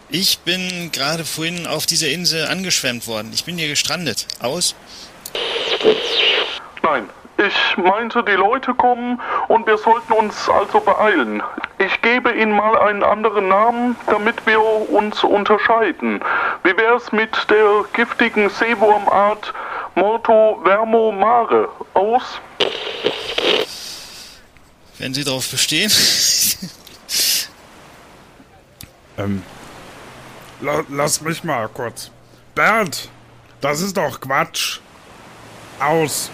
Ich bin gerade vorhin auf dieser Insel angeschwemmt worden. Ich bin hier gestrandet. Aus. Nein, ich meinte, die Leute kommen und wir sollten uns also beeilen. Ich gebe Ihnen mal einen anderen Namen, damit wir uns unterscheiden. Wie wär's mit der giftigen Seewurmart Morto Vermo Mare? Aus? Wenn Sie darauf bestehen. Ähm, la lass mich mal kurz. Bert, das ist doch Quatsch. Aus.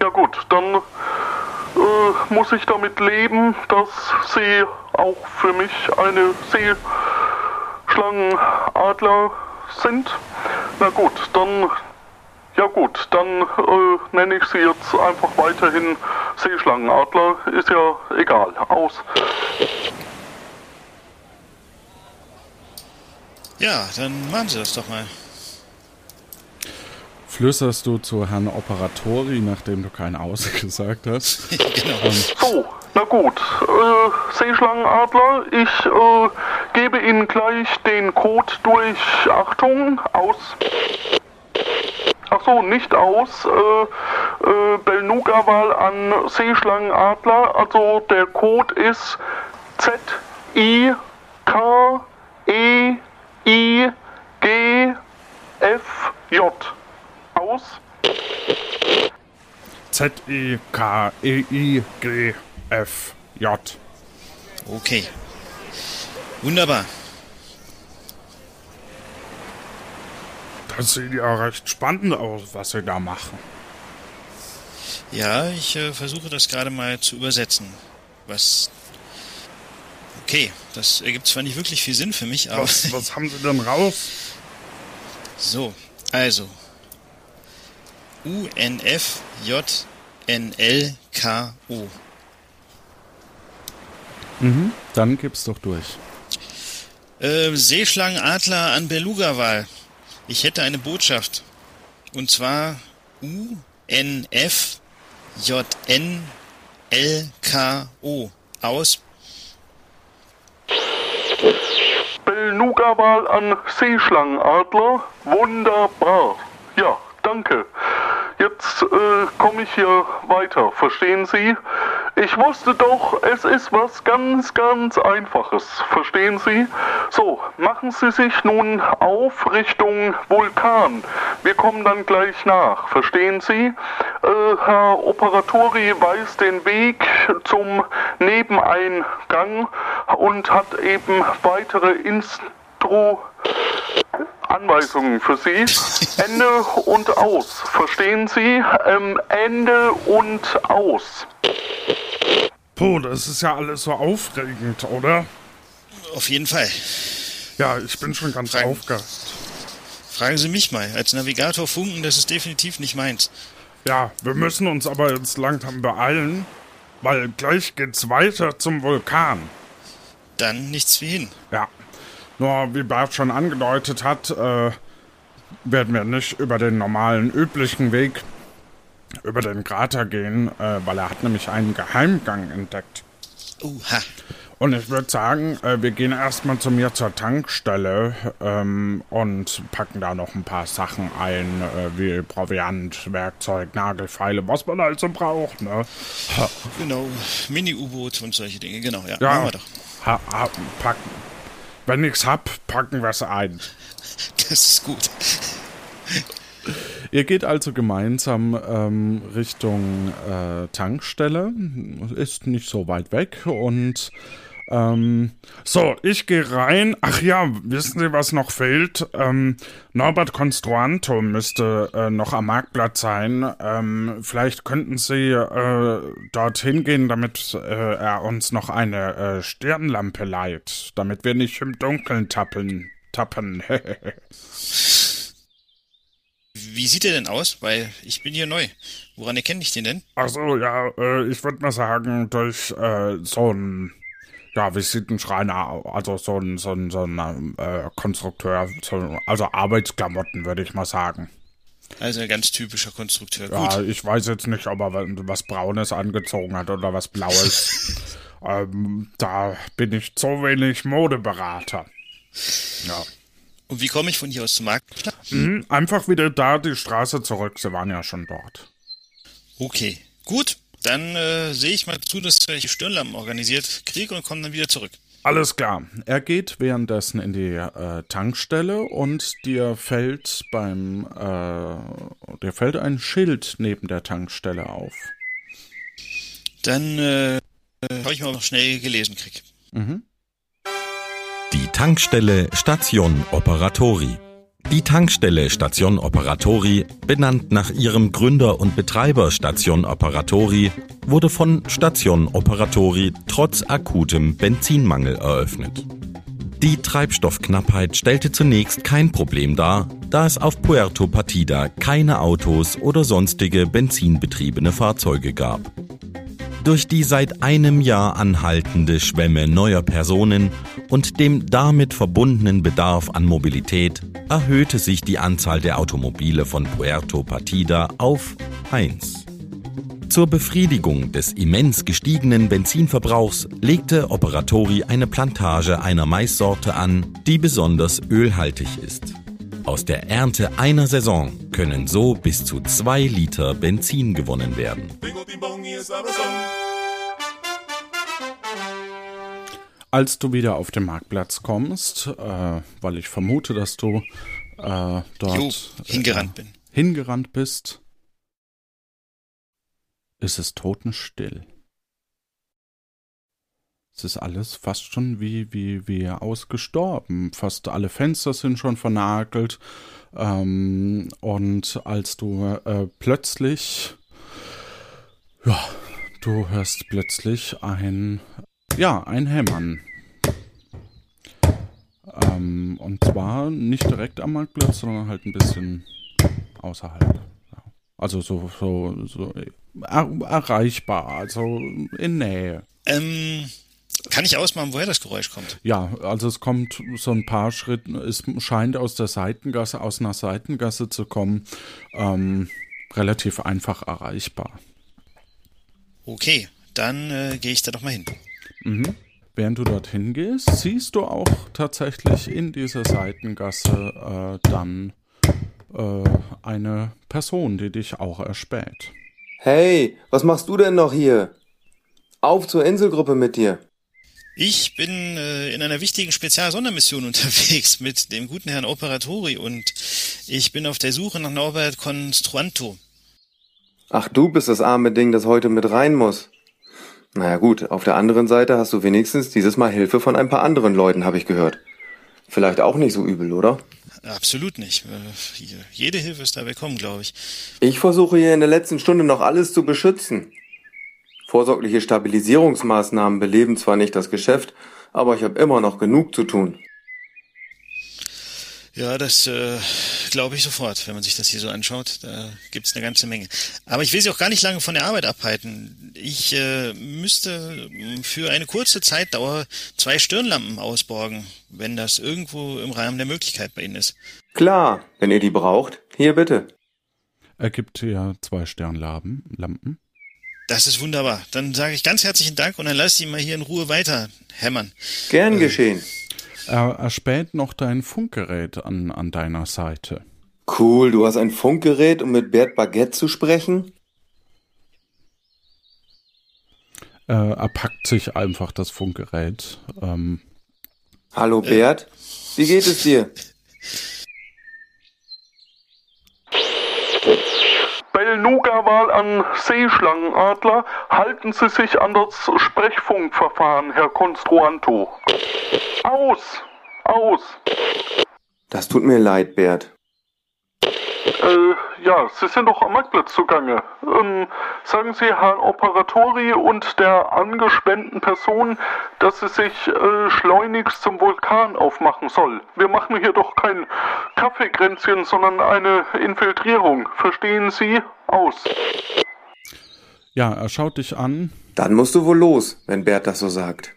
Ja gut, dann äh, muss ich damit leben, dass Sie auch für mich eine Seeschlangenadler sind. Na gut, dann ja gut, dann äh, nenne ich Sie jetzt einfach weiterhin Seeschlangenadler. Ist ja egal. Aus. Ja, dann machen Sie das doch mal. Flüsterst du zu Herrn Operatori, nachdem du kein Aus gesagt hast. genau. Ähm, So, na gut. Äh, Seeschlangenadler, ich äh, gebe Ihnen gleich den Code durch. Achtung, aus. Ach so, nicht aus. Äh, äh, Belnuga-Wahl an Seeschlangenadler. Also der Code ist Z I K E I G F J. Aus. Z-I-K-E-I-G-F-J. Okay. Wunderbar. Das sieht ja recht spannend aus, was Sie da machen. Ja, ich äh, versuche das gerade mal zu übersetzen. Was. Okay, das ergibt zwar nicht wirklich viel Sinn für mich, aber. Was, was haben Sie denn raus? So, also. U-N-F-J-N-L-K-O. mhm, dann gib's doch durch. Äh, Seeschlangenadler an Beluga-Wahl. Ich hätte eine Botschaft. Und zwar U-N-F-J-N-L-K-O. Aus. Belnuga-Wahl an Seeschlangenadler. Wunderbar. Ja, danke. Jetzt äh, komme ich hier weiter, verstehen Sie? Ich wusste doch, es ist was ganz, ganz Einfaches, verstehen Sie? So, machen Sie sich nun auf Richtung Vulkan. Wir kommen dann gleich nach, verstehen Sie? Äh, Herr Operatori weiß den Weg zum Nebeneingang und hat eben weitere Instru Anweisungen für Sie. Ende und aus. Verstehen Sie? Ähm, Ende und aus. Puh, das ist ja alles so aufregend, oder? Auf jeden Fall. Ja, ich bin schon ganz Fragen, aufgeregt. Fragen Sie mich mal. Als Navigator funken, das ist definitiv nicht meins. Ja, wir müssen uns aber jetzt langsam beeilen, weil gleich geht's weiter zum Vulkan. Dann nichts wie hin. Ja. Nur, wie Bart schon angedeutet hat, äh, werden wir nicht über den normalen, üblichen Weg über den Krater gehen, äh, weil er hat nämlich einen Geheimgang entdeckt. Uha. Und ich würde sagen, äh, wir gehen erstmal zu mir zur Tankstelle ähm, und packen da noch ein paar Sachen ein, äh, wie Proviant, Werkzeug, Nagelfeile, was man halt so braucht, ne? Genau, Mini-U-Boot und solche Dinge, genau, ja. Ja, Machen wir doch. ha, ha, packen. Wenn ich's hab, packen wir's ein. Das ist gut. Ihr geht also gemeinsam ähm, Richtung äh, Tankstelle. Ist nicht so weit weg und ähm, So, ich gehe rein. Ach ja, wissen Sie, was noch fehlt? Ähm, Norbert Construanto müsste äh, noch am Marktplatz sein. Ähm, vielleicht könnten Sie äh, dorthin gehen, damit äh, er uns noch eine äh, Stirnlampe leiht, damit wir nicht im Dunkeln tappen. Tappen. Wie sieht er denn aus? Weil ich bin hier neu. Woran erkenne ich den denn? Also ja, äh, ich würde mal sagen, durch äh, so ein ja, Visitenschreiner, also so ein, so ein, so ein äh, Konstrukteur, so, also Arbeitsklamotten, würde ich mal sagen. Also ein ganz typischer Konstrukteur. Ja, Gut. ich weiß jetzt nicht, ob er wa- was Braunes angezogen hat oder was Blaues. ähm, da bin ich zu wenig Modeberater. Ja. Und wie komme ich von hier aus zum Marktplatz? Mhm, einfach wieder da die Straße zurück. Sie waren ja schon dort. Okay, gut. Dann äh, sehe ich mal zu, dass ich Stirnlampen organisiert kriege und komme dann wieder zurück. Alles klar. Er geht währenddessen in die äh, Tankstelle und dir fällt beim äh, dir fällt ein Schild neben der Tankstelle auf. Dann äh, habe ich mal noch schnell gelesen krieg. Mhm. Die Tankstelle Station Operatori. Die Tankstelle Station Operatori, benannt nach ihrem Gründer und Betreiber Station Operatori, wurde von Station Operatori trotz akutem Benzinmangel eröffnet. Die Treibstoffknappheit stellte zunächst kein Problem dar, da es auf Puerto Partida keine Autos oder sonstige benzinbetriebene Fahrzeuge gab. Durch die seit einem Jahr anhaltende Schwemme neuer Personen und dem damit verbundenen Bedarf an Mobilität erhöhte sich die Anzahl der Automobile von Puerto Partida auf 1. Zur Befriedigung des immens gestiegenen Benzinverbrauchs legte Operatori eine Plantage einer Maissorte an, die besonders ölhaltig ist. Aus der Ernte einer Saison können so bis zu zwei Liter Benzin gewonnen werden. Als du wieder auf den Marktplatz kommst, äh, weil ich vermute, dass du äh, dort Jo, hingerannt äh, bin. hingerannt bist, ist es totenstill. Es ist alles fast schon wie, wie, wie ausgestorben. Fast alle Fenster sind schon vernagelt. Ähm, und als du äh, plötzlich, ja, du hörst plötzlich ein, ja, ein Hämmern. Ähm, und zwar nicht direkt am Marktplatz, sondern halt ein bisschen außerhalb. Also so, so, so er, erreichbar, also in Nähe. Ähm, kann ich ausmachen, woher das Geräusch kommt? Ja, also es kommt so ein paar Schritte, es scheint aus der Seitengasse, aus einer Seitengasse zu kommen, ähm, relativ einfach erreichbar. Okay, dann äh, gehe ich da doch mal hin. Mhm. Während du dorthin gehst, siehst du auch tatsächlich in dieser Seitengasse äh, dann äh, eine Person, die dich auch erspäht. Hey, was machst du denn noch hier? Auf zur Inselgruppe mit dir. Ich bin äh, in einer wichtigen Spezialsondermission unterwegs mit dem guten Herrn Operatori und ich bin auf der Suche nach Norbert Construanto. Ach, du bist das arme Ding, das heute mit rein muss. Naja gut, auf der anderen Seite hast du wenigstens dieses Mal Hilfe von ein paar anderen Leuten, habe ich gehört. Vielleicht auch nicht so übel, oder? absolut nicht. Äh, Jede Hilfe ist da willkommen, glaube ich. Ich versuche hier in der letzten Stunde noch alles zu beschützen. Vorsorgliche Stabilisierungsmaßnahmen beleben zwar nicht das Geschäft, aber ich habe immer noch genug zu tun. Ja, das äh, glaube ich sofort, wenn man sich das hier so anschaut. Da gibt's eine ganze Menge. Aber ich will Sie auch gar nicht lange von der Arbeit abhalten. Ich äh, müsste für eine kurze Zeitdauer zwei Stirnlampen ausborgen, wenn das irgendwo im Rahmen der Möglichkeit bei Ihnen ist. Klar, wenn ihr die braucht, hier bitte. Er gibt dir zwei Sternlampen. Lampen. Das ist wunderbar. Dann sage ich ganz herzlichen Dank und dann lass Sie mal hier in Ruhe weiter hämmern. Gern geschehen. Er erspäht noch dein Funkgerät an, an deiner Seite. Cool, du hast ein Funkgerät, um mit Bert Baguette zu sprechen? Äh, er packt sich einfach das Funkgerät. Ähm, Hallo Bert, wie geht es dir? Belnuga-Wahl an Seeschlangenadler. Halten Sie sich an das Sprechfunkverfahren, Herr Konstruanto. Aus! Aus! Das tut mir leid, Bert. Äh, ja, Sie sind doch am Marktplatz zugange. Ähm, sagen Sie Herrn Operatori und der angespannten Person, dass sie sich äh, schleunigst zum Vulkan aufmachen soll. Wir machen hier doch kein Kaffeekränzchen, sondern eine Infiltrierung. Verstehen Sie? Aus. ja, er schaut dich an. Dann musst du wohl los, wenn Bert das so sagt.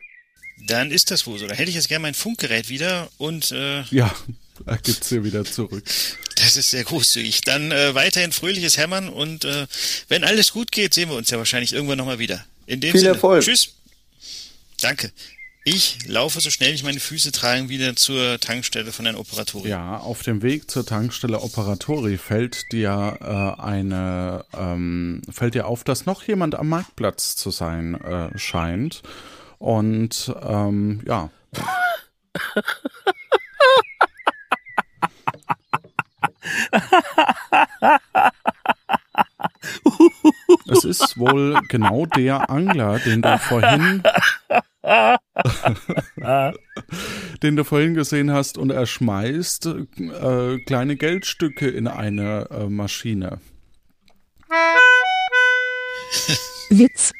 Dann ist das wohl so. Da hätte ich jetzt gerne mein Funkgerät wieder und äh, Ja, er gibt's dir wieder zurück. das ist sehr großzügig. Dann äh, weiterhin fröhliches Hämmern und äh, wenn alles gut geht, sehen wir uns ja wahrscheinlich irgendwann nochmal wieder. In dem Viel Sinne, Erfolg. Tschüss. Danke. Ich laufe so schnell ich meine Füße tragen wieder zur Tankstelle von Herrn Operatori. Ja, auf dem Weg zur Tankstelle Operatori fällt dir äh, eine ähm, fällt dir auf, dass noch jemand am Marktplatz zu sein äh, scheint. Und ähm, ja. Es ist wohl genau der Angler, den du vorhin den du vorhin gesehen hast und er schmeißt äh, kleine Geldstücke in eine äh, Maschine. Witz.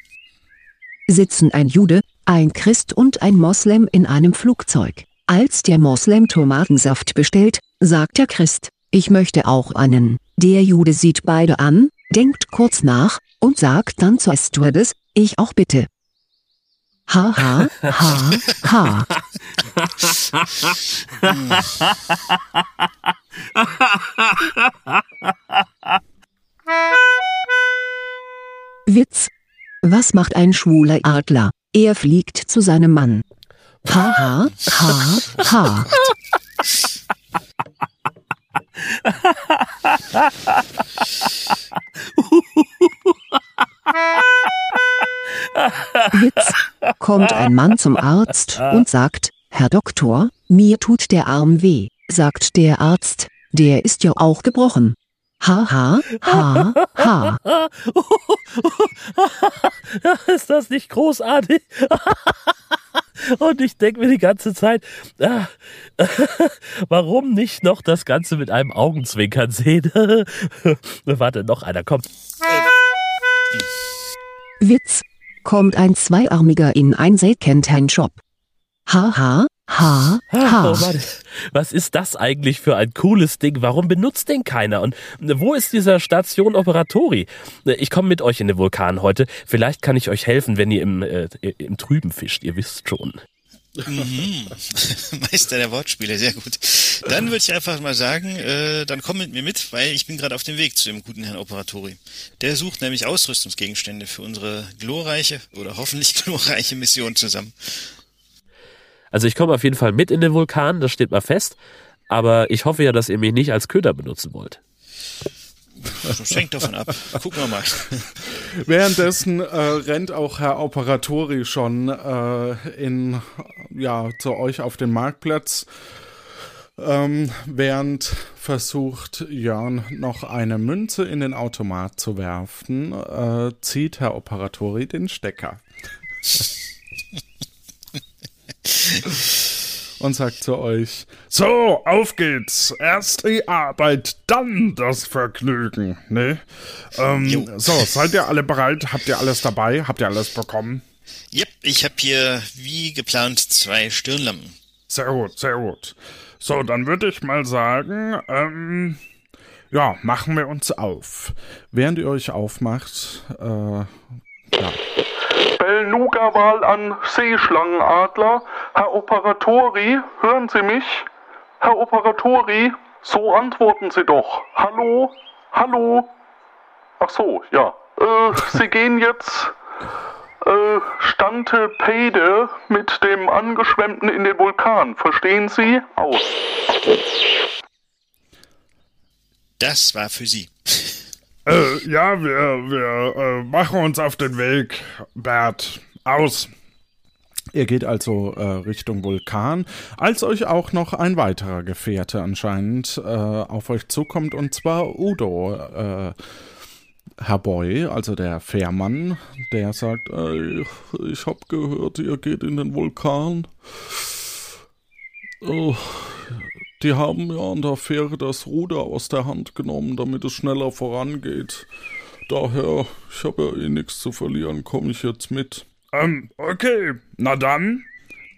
Sitzen ein Jude, ein Christ und ein Moslem in einem Flugzeug. Als der Moslem Tomatensaft bestellt, sagt der Christ, ich möchte auch einen. Der Jude sieht beide an, denkt kurz nach und sagt dann zur Stewardess, ich auch bitte. Ha ha ha ha. Witz. Was macht ein schwuler Adler? Er fliegt zu seinem Mann. Ha ha ha ha. Witz. Kommt ein Mann zum Arzt und sagt, Herr Doktor, mir tut der Arm weh. Sagt der Arzt, der ist ja auch gebrochen. Ha ha ha ha. Ist das nicht großartig? Und ich denke mir die ganze Zeit, ah, warum nicht noch das Ganze mit einem Augenzwinkern sehen? Warte, noch einer kommt. Witz. Kommt ein Zweiarmiger in ein Secondhand-Shop. Ha ha ha. Oh Mann, was ist das eigentlich für ein cooles Ding? Warum benutzt den keiner? Und wo ist dieser Station Operatori? Ich komme mit euch in den Vulkan heute. Vielleicht kann ich euch helfen, wenn ihr im, äh, im Trüben fischt. Ihr wisst schon. Mhm. Meister der Wortspiele, sehr gut. Dann würde ich einfach mal sagen, äh, dann komm mit mir mit, weil ich bin gerade auf dem Weg zu dem guten Herrn Operatori. Der sucht nämlich Ausrüstungsgegenstände für unsere glorreiche oder hoffentlich glorreiche Mission zusammen. Also ich komme auf jeden Fall mit in den Vulkan, das steht mal fest. Aber ich hoffe ja, dass ihr mich nicht als Köder benutzen wollt. Das hängt davon ab. Gucken wir mal. Währenddessen äh, rennt auch Herr Operatori schon äh, in ja zu euch auf den Marktplatz. Ähm, während versucht Jörn noch eine Münze in den Automat zu werfen, äh, zieht Herr Operatori den Stecker. und sagt zu euch, So, auf geht's. Erst die Arbeit, dann das Vergnügen, ne? Ähm, so, seid ihr alle bereit? Habt ihr alles dabei? Habt ihr alles bekommen? Yep, ich habe hier wie geplant zwei Stirnlampen. Sehr gut, sehr gut. So, dann würde ich mal sagen, ähm, ja, machen wir uns auf. Während ihr euch aufmacht, äh, ja. Belnuga-Wahl an Seeschlangenadler. Herr Operatori, hören Sie mich? Herr Operatori, so antworten Sie doch. Hallo? Hallo? Ach so, ja. Äh, Sie gehen jetzt äh, Stante Pede mit dem Angeschwemmten in den Vulkan. Verstehen Sie? Aus. Das war für Sie. Äh, ja, wir, wir äh, machen uns auf den Weg, Bert. Aus. Ihr geht also äh, Richtung Vulkan, als euch auch noch ein weiterer Gefährte anscheinend äh, auf euch zukommt, und zwar Udo. Äh, Herr Boy, also der Fährmann, der sagt, äh, ich hab gehört, ihr geht in den Vulkan. Oh, die haben mir an der Fähre das Ruder aus der Hand genommen, damit es schneller vorangeht. Daher, ich habe ja eh nichts zu verlieren, komme ich jetzt mit. Ähm, okay. Na dann,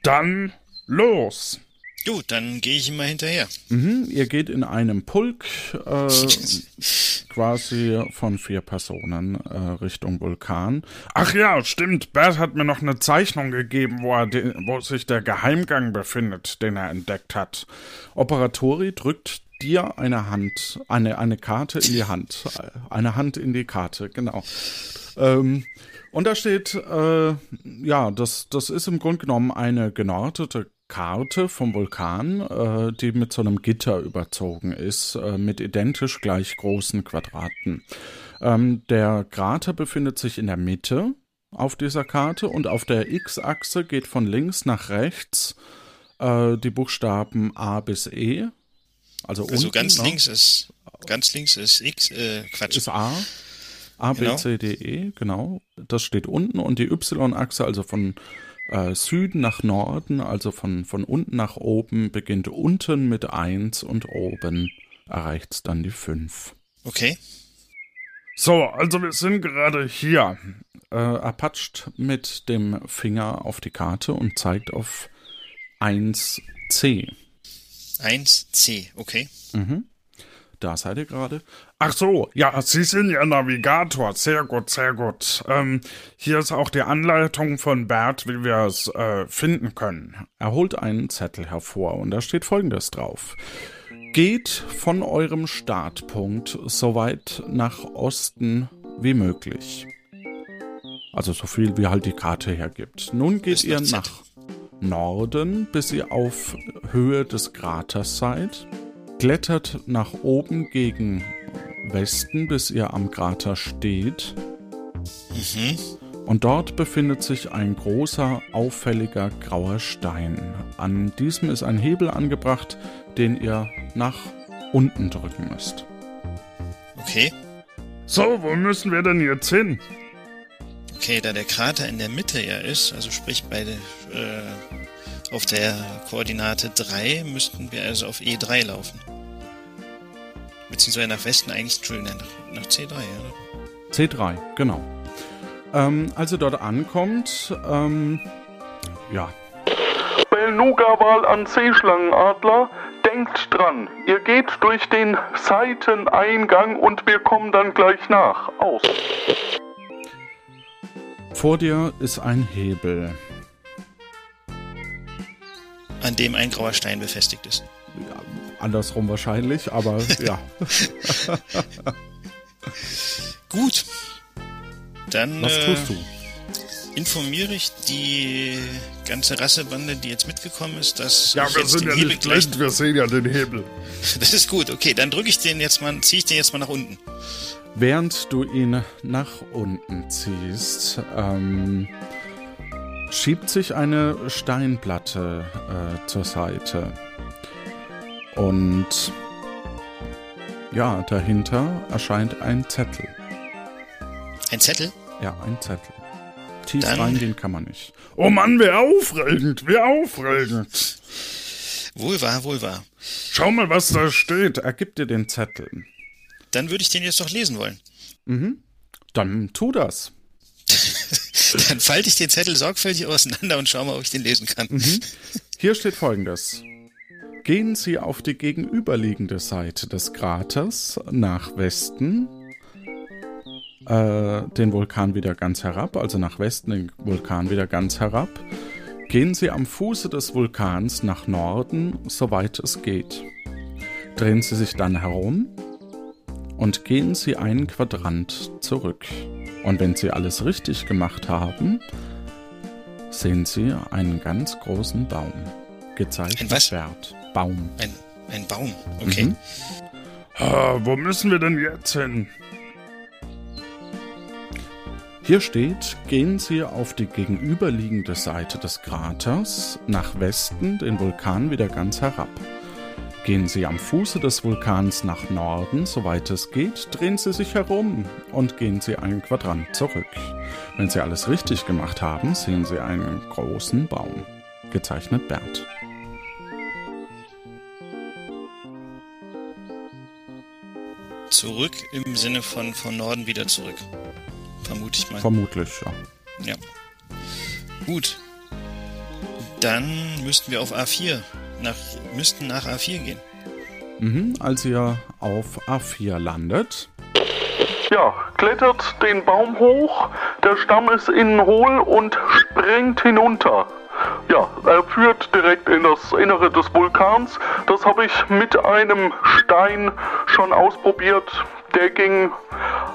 dann los. Gut, dann gehe ich ihm mal hinterher. Mhm, ihr geht in einem Pulk, äh, quasi von vier Personen äh, Richtung Vulkan. Ach ja, stimmt. Bert hat mir noch eine Zeichnung gegeben, wo, er wo sich der Geheimgang befindet, den er entdeckt hat. Operatori drückt dir eine Hand, eine, eine Karte in die Hand. Eine Hand in die Karte, genau. Ähm, und da steht, äh, ja, das, das ist im Grunde genommen eine genortete Karte vom Vulkan, äh, die mit so einem Gitter überzogen ist, äh, mit identisch gleich großen Quadraten. Ähm, der Krater befindet sich in der Mitte auf dieser Karte und auf der X-Achse geht von links nach rechts äh, die Buchstaben A bis E. Also, Also unten, ganz links ist ganz links ist X, äh, Quatsch. ist A. A, B, Genau. C, D, E, genau. Das steht unten und die Y-Achse, also von äh, Süden nach Norden, also von, von unten nach oben, beginnt unten mit 1 und oben erreicht es dann die 5. Okay. So, also wir sind gerade hier. Äh, er patscht mit dem Finger auf die Karte und zeigt auf 1C. 1C, okay. Mhm. Da seid ihr gerade. Ach so, ja, Sie sind ja Navigator. Sehr gut, sehr gut. Ähm, hier ist auch die Anleitung von Bert, wie wir es äh, finden können. Er holt einen Zettel hervor und da steht folgendes drauf. Geht von eurem Startpunkt so weit nach Osten wie möglich. Also so viel wie halt die Karte hergibt. Nun geht ihr nach Norden, bis ihr auf Höhe des Kraters seid. Klettert nach oben gegen Westen, bis ihr am Krater steht. Mhm. Und dort befindet sich ein großer, auffälliger grauer Stein. An diesem ist ein Hebel angebracht, den ihr nach unten drücken müsst. Okay. So, wo müssen wir denn jetzt hin? Okay, da der Krater in der Mitte ja ist, also sprich bei der, äh, auf der Koordinate 3 müssten wir also auf E3 laufen. Beziehungsweise nach Westen eigentlich, Entschuldigung, nach, nach C3, ja. C3, genau. Ähm, als ihr dort ankommt, ähm, ja, Belnuga-Wahl an Seeschlangenadler. Denkt dran, ihr geht durch den Seiteneingang und wir kommen dann gleich nach. Aus. vor dir ist ein Hebel. An dem ein grauer Stein befestigt ist. Andersrum wahrscheinlich, aber ja. Gut. Dann Was äh, tust du? informiere ich die ganze Rassebande, die jetzt mitgekommen ist, dass Ja, ich wir jetzt sind den ja Hebel nicht gleich... blind, wir sehen ja den Hebel. Das ist gut, okay, dann drücke ich den jetzt mal, ziehe ich den jetzt mal nach unten. Während du ihn nach unten ziehst, ähm, schiebt sich eine Steinplatte äh, zur Seite. Und ja, dahinter erscheint ein Zettel. Ein Zettel? Ja, ein Zettel. Tief Dann- reingehen kann man nicht. Oh Mann, wie aufregend, wie aufregend. Wohl wahr, wohl wahr. Schau mal, was da steht. Er gibt dir den Zettel. Dann würde ich den jetzt doch lesen wollen. Mhm. Dann tu das. Dann falte ich den Zettel sorgfältig auseinander und schau mal, ob ich den lesen kann. Mhm. Hier steht folgendes. Gehen Sie auf die gegenüberliegende Seite des Kraters nach Westen, äh, den Vulkan wieder ganz herab, also nach Westen den Vulkan wieder ganz herab. Gehen Sie am Fuße des Vulkans nach Norden, soweit es geht. Drehen Sie sich dann herum und gehen Sie einen Quadrant zurück. Und wenn Sie alles richtig gemacht haben, sehen Sie einen ganz großen Baum. Gezeichnet Ein? Wert. Baum. Ein, ein Baum, okay. Mhm. Ah, wo müssen wir denn jetzt hin? Hier steht, gehen Sie auf die gegenüberliegende Seite des Kraters nach Westen den Vulkan wieder ganz herab. Gehen Sie am Fuße des Vulkans nach Norden, soweit es geht, drehen Sie sich herum und gehen Sie einen Quadrant zurück. Wenn Sie alles richtig gemacht haben, sehen Sie einen großen Baum. Gezeichnet Bert. Zurück im Sinne von von Norden wieder zurück. Vermute ich mal. Vermutlich, ja. Ja. Gut. Dann müssten wir auf A4. Nach, müssten nach A4 gehen. Mhm, als ihr auf A4 landet, Ja, klettert den Baum hoch, der Stamm ist innen hohl und springt hinunter. Ja, er führt direkt in das Innere des Vulkans. Das habe ich mit einem Stein schon ausprobiert. Der ging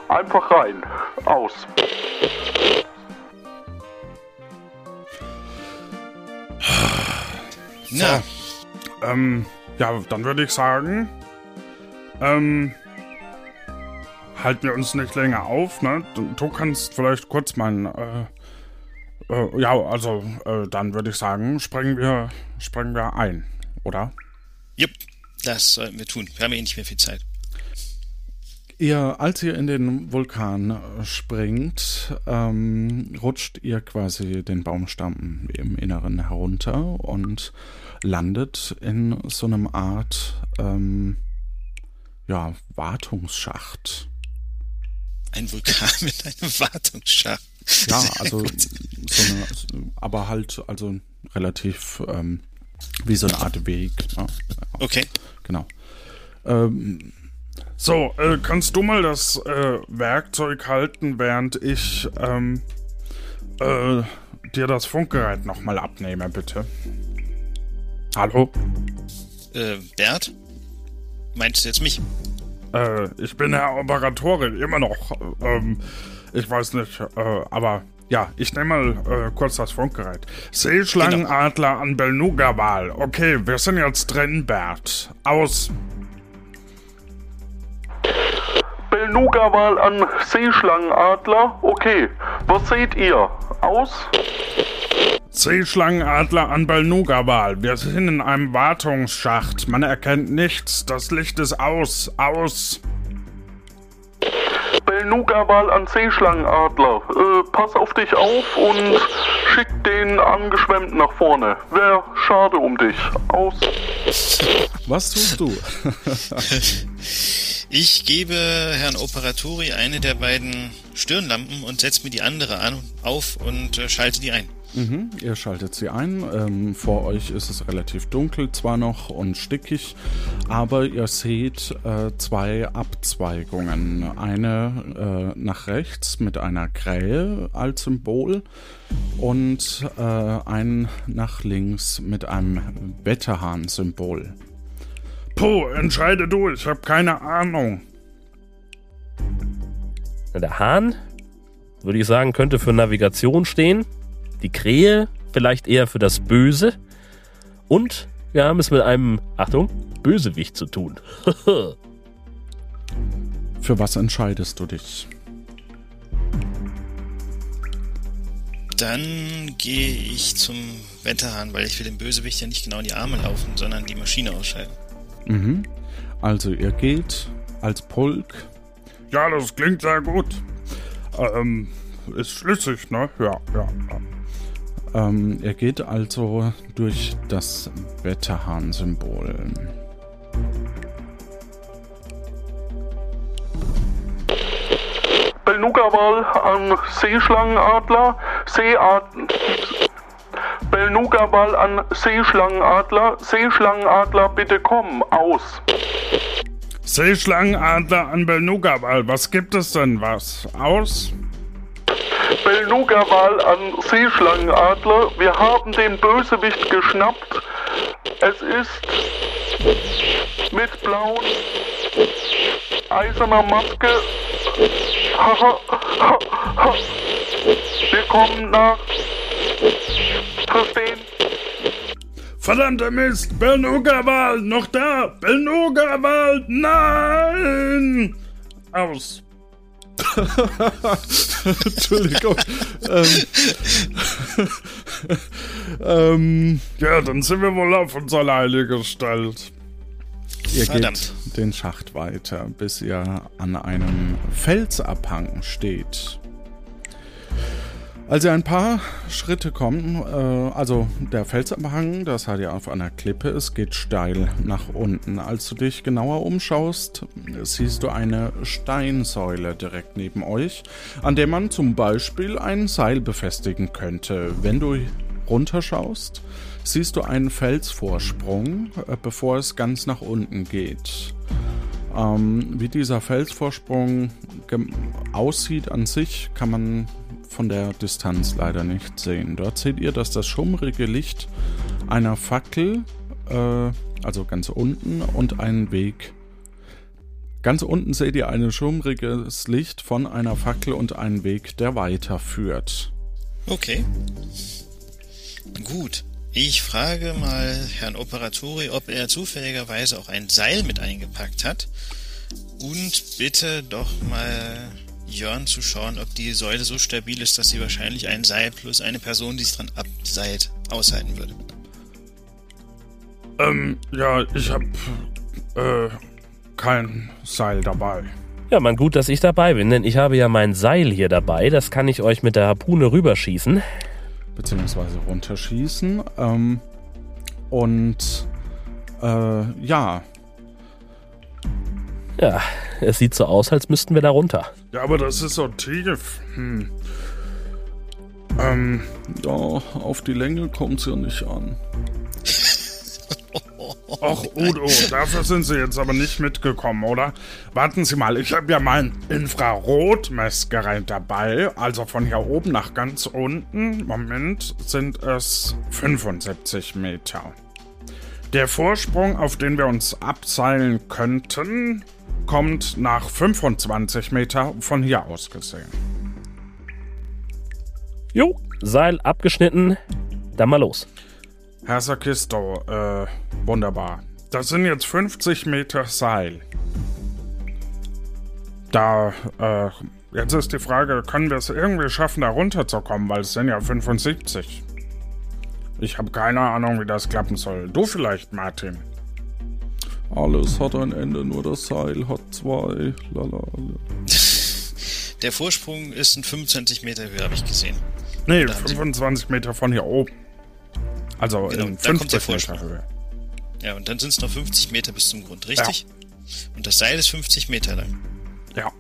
einfach rein. Aus. Na. Ähm, ja, dann würde ich sagen, ähm, halten wir uns nicht länger auf, ne? Du, du kannst vielleicht kurz mein, äh, äh, ja, also, äh, dann würde ich sagen, sprengen wir, sprengen wir ein, oder? Jupp, das sollten wir tun. Wir haben eh nicht mehr viel Zeit. Ihr, als ihr in den Vulkan äh, springt, ähm, rutscht ihr quasi den Baumstamm im Inneren herunter und landet in so einem Art, ähm, ja, Wartungsschacht. Ein Vulkan mit einem Wartungsschacht. Ja, also so eine, aber halt, also relativ ähm, wie so eine Art Weg. Ne? Okay. Genau. Ähm, So, äh, kannst du mal das äh, Werkzeug halten, während ich ähm, äh, dir das Funkgerät nochmal abnehme, bitte? Hallo? Äh, Bert? Meinst du jetzt mich? Äh, ich bin Herr Operatorin, immer noch. Ähm, ich weiß nicht, äh, aber ja, ich nehme mal äh, kurz das Funkgerät. Seeschlangenadler an Belnuga-Wal. Okay, wir sind jetzt drin, Bert. Aus. Belnuga-Wal an Seeschlangenadler. Okay, was seht ihr? Aus? Seeschlangenadler an Belnuga-Wal. Wir sind in einem Wartungsschacht. Man erkennt nichts. Das Licht ist aus. Aus. Belnuga-Wal an Seeschlangenadler. Äh, pass auf dich auf und schick den angeschwemmt nach vorne. Wär schade um dich. Aus. was tust du? Ich gebe Herrn Operatori eine der beiden Stirnlampen und setze mir die andere an, auf und äh, schalte die ein. Mhm, ihr schaltet sie ein. Ähm, vor euch ist es relativ dunkel zwar noch und stickig, aber ihr seht äh, zwei Abzweigungen. Eine äh, nach rechts mit einer Krähe als Symbol und äh, ein nach links mit einem Wetterhahn-Symbol. Puh, entscheide du. Ich habe keine Ahnung. Der Hahn, würde ich sagen, könnte für Navigation stehen. Die Krähe vielleicht eher für das Böse. Und wir haben es mit einem, Achtung, Bösewicht zu tun. Für was entscheidest du dich? Dann gehe ich zum Wetterhahn, weil ich will dem Bösewicht ja nicht genau in die Arme laufen, sondern die Maschine ausschalten. Mhm. Also ihr geht als Pulk Ja, das klingt sehr gut. Ähm, ist schlüssig, ne? Ja, ja. ja. Ähm, ihr geht also durch das Wetterhahn-Symbol. Belnugawal an Seeschlangenadler, Seearten. Belnugawal an Seeschlangenadler, Seeschlangenadler, bitte komm, aus. Seeschlangenadler an Belnugawal, was gibt es denn was? Aus? Belnugawal an Seeschlangenadler, wir haben den Bösewicht geschnappt. Es ist mit blauen, eiserner Maske. Wir kommen nach Tristan. Verdammter Mist! Belnugawal, noch da! Belnugawal, nein! Aus. Entschuldigung. ähm, ähm, ja, dann sind wir wohl auf uns alleine gestellt. Ihr Verdammt. geht den Schacht weiter, bis ihr an einem Felsabhang steht. Als ihr ein paar Schritte kommt, äh, also der Felsabhang, das hat ja auf einer Klippe ist, geht steil nach unten. Als du dich genauer umschaust, siehst du eine Steinsäule direkt neben euch, an der man zum Beispiel ein Seil befestigen könnte. Wenn du runterschaust, siehst du einen Felsvorsprung, äh, bevor es ganz nach unten geht. Ähm, wie dieser Felsvorsprung aussieht an sich, kann man von der Distanz leider nicht sehen. Dort seht ihr, dass das schummrige Licht einer Fackel, äh, also ganz unten, und einen Weg. Ganz unten seht ihr ein schummriges Licht von einer Fackel und einen Weg, der weiterführt. Okay. Gut. Ich frage mal Herrn Operatori, ob er zufälligerweise auch ein Seil mit eingepackt hat. Und bitte doch mal Jörn zu schauen, ob die Säule so stabil ist, dass sie wahrscheinlich ein Seil plus eine Person, die es dran abseilt, aushalten würde. Ähm, ja, ich hab, äh, kein Seil dabei. Ja, man gut, dass ich dabei bin, denn ich habe ja mein Seil hier dabei. Das kann ich euch mit der Harpune rüberschießen. Beziehungsweise runterschießen. Ähm, und äh, ja, Ja, es sieht so aus, als müssten wir da runter. Ja, aber das ist so tief. Hm. Ähm, ja, auf die Länge kommt's ja nicht an. ach Udo, dafür sind Sie jetzt aber nicht mitgekommen, oder? Warten Sie mal, ich habe ja mein Infrarotmessgerät dabei. Also von hier oben nach ganz unten, Moment, sind es 75 Meter. Der Vorsprung, auf den wir uns abseilen könnten, kommt nach 25 Meter von hier aus gesehen. Jo, Seil abgeschnitten. Dann mal los. Herr Sakisto, äh, wunderbar. Das sind jetzt 50 Meter Seil. Da, äh, jetzt ist die Frage, können wir es irgendwie schaffen, da runterzukommen, weil es sind ja 75. Ich habe keine Ahnung, wie das klappen soll. Du vielleicht, Martin. Alles hat ein Ende, nur das Seil hat zwei. Lala. Der Vorsprung ist ein 25 Meter Höhe, habe ich gesehen. Nee, Da haben Sie- 25 Meter von hier oben. Also Genau, in da kommt der 50 Meter Vorsprung. Höhe. Ja, und dann sind es noch 50 Meter bis zum Grund, richtig? Und das Seil ist 50 Meter lang. Ja.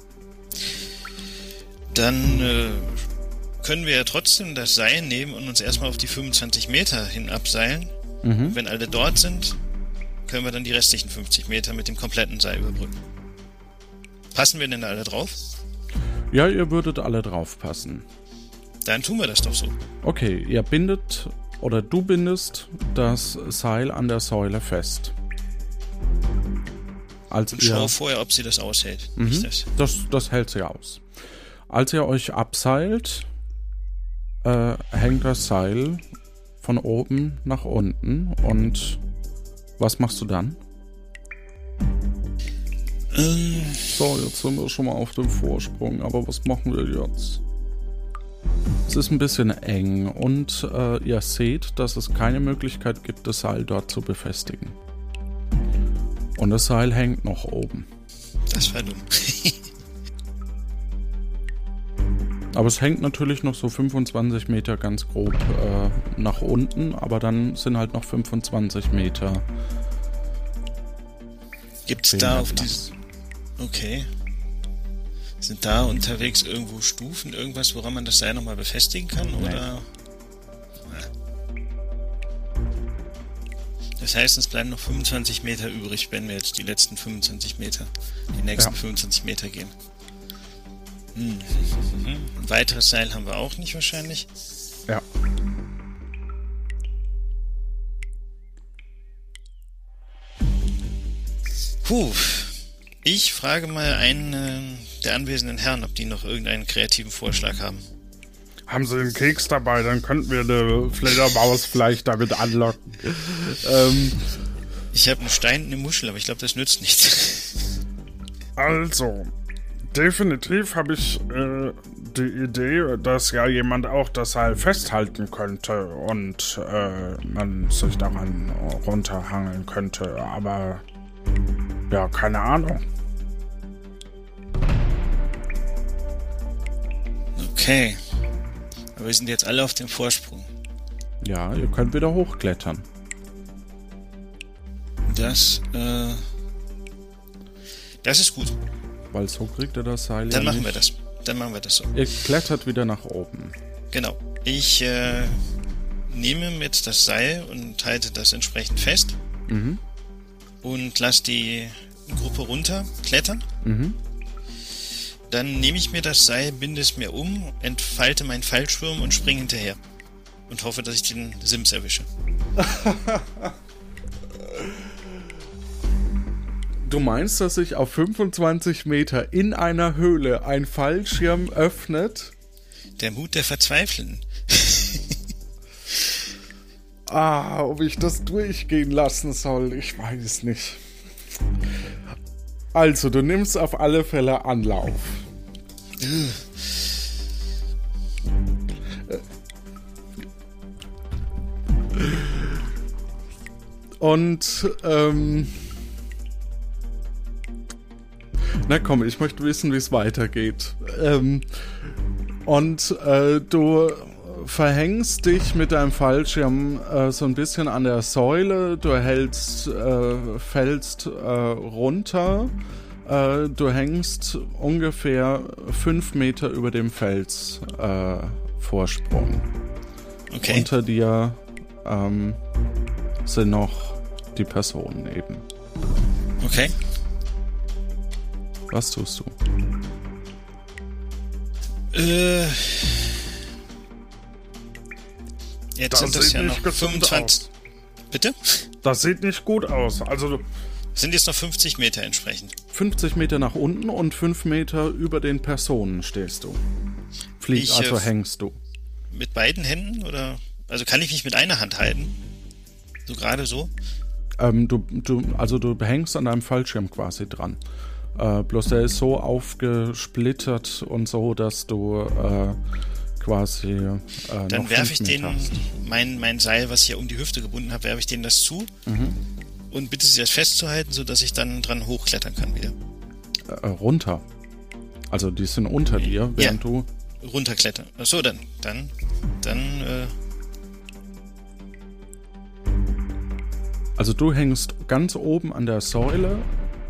Dann äh, können wir ja trotzdem das Seil nehmen und uns erstmal auf die 25 Meter hin abseilen. Mhm. Wenn alle dort sind, können wir dann die restlichen 50 Meter mit dem kompletten Seil überbrücken. Passen wir denn alle drauf? Ja, ihr würdet alle draufpassen. Dann tun wir das doch so. Okay, ihr bindet oder du bindest das Seil an der Säule fest. Als Und ihr, schau vorher, ob sie das aushält. Mhm. Das. Das, das hält sie aus. Als ihr euch abseilt, äh, hängt das Seil von oben nach unten und was machst du dann? Ähm. So, jetzt sind wir schon mal auf dem Vorsprung, aber was machen wir jetzt? Es ist ein bisschen eng und äh, ihr seht, dass es keine Möglichkeit gibt, das Seil dort zu befestigen. Und das Seil hängt noch oben. Das war dumm. Aber es hängt natürlich noch so 25 Meter ganz grob äh, nach unten, aber dann sind halt noch 25 Meter. Gibt es da auf dieses. Okay. Sind da unterwegs irgendwo Stufen, irgendwas, woran man das Seil nochmal befestigen kann? Nee. Oder. Das heißt, es bleiben noch 25 Meter übrig, wenn wir jetzt die letzten 25 Meter, die nächsten Ja. 25 Meter gehen. Ein weiteres Seil haben wir auch nicht wahrscheinlich. Ja. Puh. Ich frage mal einen äh, der anwesenden Herren, ob die noch irgendeinen kreativen Vorschlag haben. Haben Sie einen Keks dabei, dann könnten wir eine Fledermaus vielleicht damit anlocken. ähm, Ich habe einen Stein und eine Muschel, aber ich glaube, das nützt nichts. also, definitiv habe ich äh, die Idee, dass ja jemand auch das Seil festhalten könnte und äh, man sich daran runterhangeln könnte, aber ja, keine Ahnung. Okay. Aber wir sind jetzt alle auf dem Vorsprung. Ja, ihr könnt wieder hochklettern. Das, äh. Das ist gut. Weil so kriegt ihr das Seil Dann ja machen nicht. wir das. Dann machen wir das so. Ihr klettert wieder nach oben. Genau. Ich äh, nehme mit das Seil und halte das entsprechend fest Mhm. und lasse die Gruppe runter klettern. Mhm. Dann nehme ich mir das Seil, binde es mir um, entfalte meinen Fallschirm und springe hinterher. Und hoffe, dass ich den Sims erwische. Du meinst, dass sich auf 25 Meter in einer Höhle ein Fallschirm öffnet? Der Mut der Verzweifelnden. Ah, ob ich das durchgehen lassen soll, ich weiß es nicht. Also, du nimmst auf alle Fälle Anlauf. Und, ähm. Na komm, ich möchte wissen, wie es weitergeht. Ähm, und äh, du verhängst dich mit deinem Fallschirm äh, so ein bisschen an der Säule. Du hältst, äh, fällst äh, runter. Äh, du hängst ungefähr fünf Meter über dem Felsvorsprung. Äh, Vorsprung. Okay. Unter dir ähm, sind noch die Personen eben. Okay. Was tust du? Äh. Jetzt Das sind das sieht ja nicht noch gesund 25. Bitte? Das sieht nicht gut aus. Also, Sind jetzt noch 50 Meter entsprechend. 50 Meter nach unten und 5 Meter über den Personen stehst du. Flieg, Ich, also äh, hängst du. Mit beiden Händen oder? Also kann ich mich mit einer Hand halten? So gerade so? Ähm, du, du, also du hängst an deinem Fallschirm quasi dran. Äh, bloß der ist so aufgesplittert und so, dass du äh, quasi äh, Dann werfe ich den, hast. mein, mein Seil, was ich hier um die Hüfte gebunden habe, werfe ich denen das zu Mhm. und bitte sie das festzuhalten, sodass ich dann dran hochklettern kann wieder. Äh, runter. Also die sind unter dir, während du. Runterklettern. Ach so, dann, dann, dann, äh, Also du hängst ganz oben an der Säule,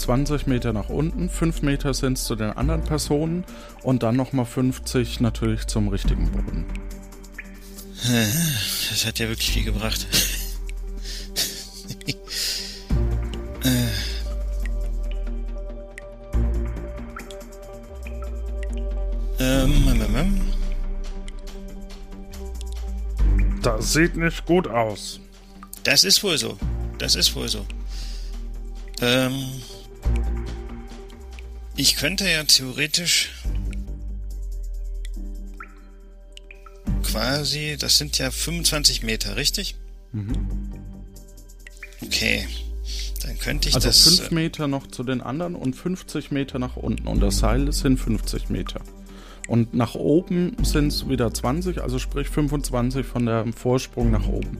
20 Meter nach unten, 5 Meter sind zu den anderen Personen und dann nochmal 50 natürlich zum richtigen Boden. das hat ja wirklich viel gebracht. äh. Ähm, ähm, ähm, ähm. das sieht nicht gut aus. Das ist wohl so. Das ist wohl so. Ähm, ich könnte ja theoretisch quasi, das sind ja 25 Meter, richtig? Mhm. Okay. Dann könnte ich Also das. 5 Meter noch zu den anderen und 50 Meter nach unten. Und das Seil sind 50 Meter. Und nach oben sind es wieder 20, also sprich 25 von der Vorsprung nach oben.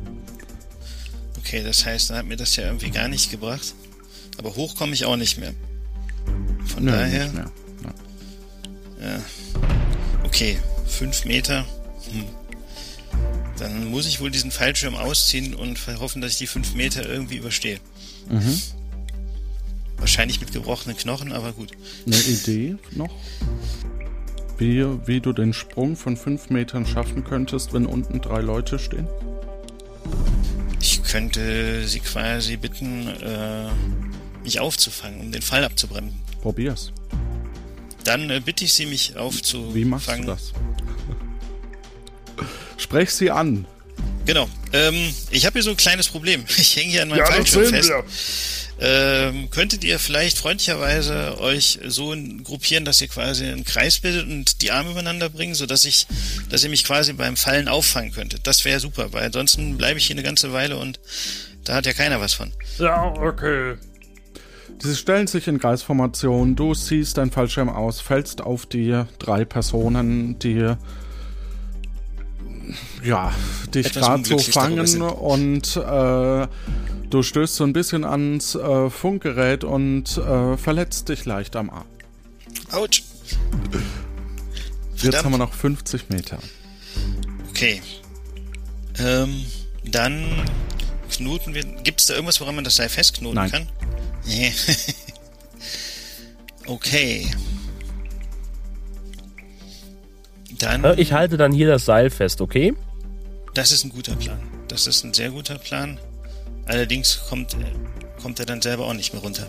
Okay, das heißt, dann hat mir das ja irgendwie gar nicht gebracht. Aber hoch komme ich auch nicht mehr. Von Nö, daher. nicht mehr. Ja. Okay, fünf Meter. Hm. Dann muss ich wohl diesen Fallschirm ausziehen und hoffen, dass ich die fünf Meter irgendwie überstehe. Mhm. Wahrscheinlich mit gebrochenen Knochen, aber gut. Eine Idee noch? Wie, wie du den Sprung von fünf Metern schaffen könntest, wenn unten drei Leute stehen? Ich könnte sie quasi bitten, äh, mich aufzufangen, um den Fall abzubremsen. Probier's. Dann äh, bitte ich sie, mich aufzufangen. Wie machst du das? Sprech sie an. Genau. Ähm, ich habe hier so ein kleines Problem. Ich hänge hier an meinem Ja, Fallschirm fest. wir. Ähm, könntet ihr vielleicht freundlicherweise euch so gruppieren, dass ihr quasi einen Kreis bildet und die Arme übereinander bringen, sodass ich, dass ihr mich quasi beim Fallen auffangen könntet? Das wäre super, weil ansonsten bleibe ich hier eine ganze Weile und da hat ja keiner was von. Ja, okay. Sie stellen sich in Kreisformation, du ziehst dein Fallschirm aus, fällst auf die drei Personen, die ja, dich gerade so fangen und äh, du stößt so ein bisschen ans äh, Funkgerät und äh, verletzt dich leicht am Arm. Autsch. Jetzt Verdammt. haben wir noch 50 Meter. Okay. Ähm, dann knoten wir. Gibt es da irgendwas, woran man das Seil festknoten Nein. kann? Nee. okay. Dann. Äh, Ich halte dann hier das Seil fest, okay? Das ist ein guter Plan. Das ist ein sehr guter Plan. Allerdings kommt, äh, kommt er dann selber auch nicht mehr runter.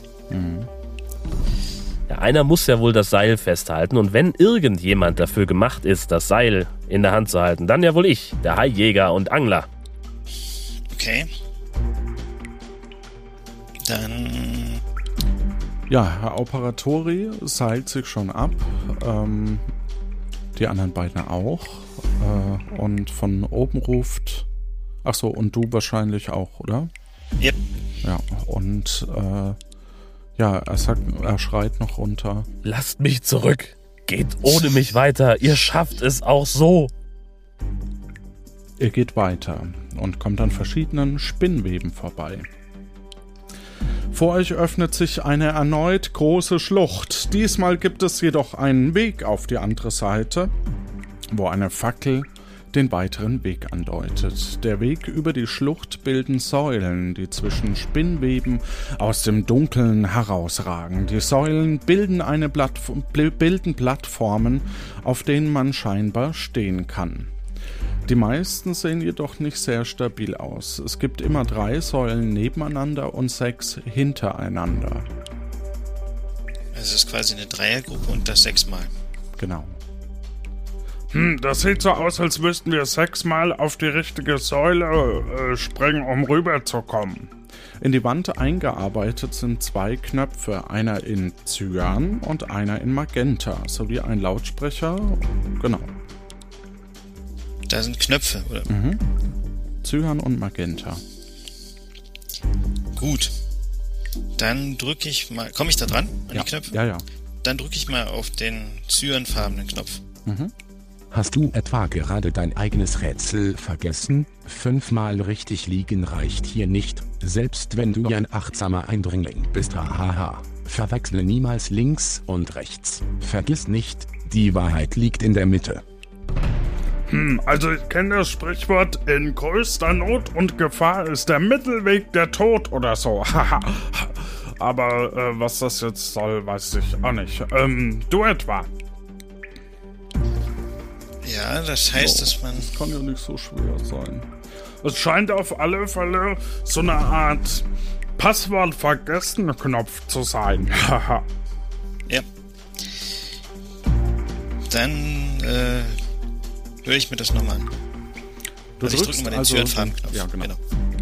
Ja, einer muss ja wohl das Seil festhalten und wenn irgendjemand dafür gemacht ist, das Seil in der Hand zu halten, dann ja wohl ich, der Haijäger und Angler. Okay. Dann. Ja, Herr Operatori seilt sich schon ab. Ähm, die anderen beiden auch. Äh, und von oben ruft. Ach so, und du wahrscheinlich auch, oder? Yep. Ja, und äh, ja, er sagt, er schreit noch runter. Lasst mich zurück. Geht ohne mich weiter. Ihr schafft es auch so. Ihr geht weiter und kommt an verschiedenen Spinnweben vorbei. Vor euch öffnet sich eine erneut große Schlucht. Diesmal gibt es jedoch einen Weg auf die andere Seite, wo eine Fackel den weiteren Weg andeutet. Der Weg über die Schlucht bilden Säulen, die zwischen Spinnweben aus dem Dunkeln herausragen. Die Säulen bilden, eine Plattf bilden Plattformen, auf denen man scheinbar stehen kann. Die meisten sehen jedoch nicht sehr stabil aus. Es gibt immer drei Säulen nebeneinander und sechs hintereinander. Es ist quasi eine Dreiergruppe und das sechsmal. Genau. Hm, das sieht so aus, als müssten wir sechsmal auf die richtige Säule äh, springen, um rüberzukommen. In die Wand eingearbeitet sind zwei Knöpfe, einer in Cyan und einer in Magenta, sowie ein Lautsprecher. Genau. Da sind Knöpfe, oder? Mhm. Cyan und Magenta. Gut. Dann drücke ich mal. Komme ich da dran? An Ja. die Knöpfe? Ja, ja. Dann drücke ich mal auf den cyanfarbenen Knopf. Mhm. Hast du etwa gerade dein eigenes Rätsel vergessen? Fünfmal richtig liegen reicht hier nicht, selbst wenn du ein achtsamer Eindringling bist. Hahaha. Verwechsle niemals links und rechts. Vergiss nicht, die Wahrheit liegt in der Mitte. Hm, also ich kenne das Sprichwort, in größter Not und Gefahr ist der Mittelweg der Tod oder so. Aber äh, was das jetzt soll, weiß ich auch nicht. Ähm, du etwa? Ja, das heißt, dass man. Das kann ja nicht so schwer sein. Es scheint auf alle Fälle so eine Art Passwort vergessen Knopf zu sein. Haha. Ja. Dann äh, höre ich mir das nochmal an. Du also ich drückst drücke mal den also- Cyanfarbenknopf. ja, genau.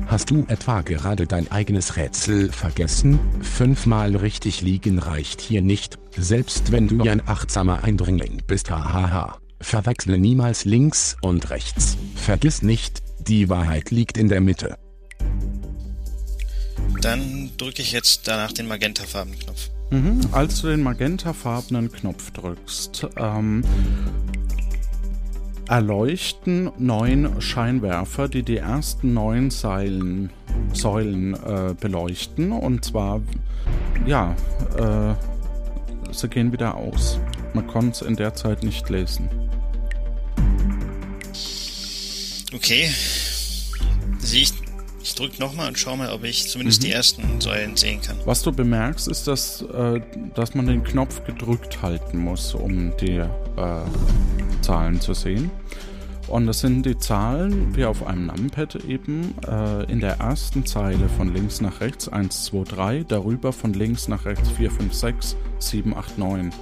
Hast du etwa gerade dein eigenes Rätsel vergessen? Fünfmal richtig liegen reicht hier nicht, selbst wenn du ein achtsamer Eindringling bist. Hahaha. Verwechsle niemals links und rechts. Vergiss nicht, die Wahrheit liegt in der Mitte. Dann drücke ich jetzt danach den magentafarbenen Knopf. Mhm. Als du den magentafarbenen Knopf drückst, ähm, erleuchten neun Scheinwerfer, die die ersten neun Seilen, Säulen äh, beleuchten. Und zwar, ja, äh, sie gehen wieder aus. Man konnte es in der Zeit nicht lesen. Okay. Sehe ich ich drück nochmal und schau mal, ob ich zumindest Mhm. die ersten Säulen sehen kann. Was du bemerkst, ist, dass, äh, dass man den Knopf gedrückt halten muss, um die äh, Zahlen zu sehen. Und das sind die Zahlen, wie auf einem Numpad eben, äh, in der ersten Zeile von links nach rechts 1, 2, 3, darüber von links nach rechts 4, 5, 6, 7, 8, 9.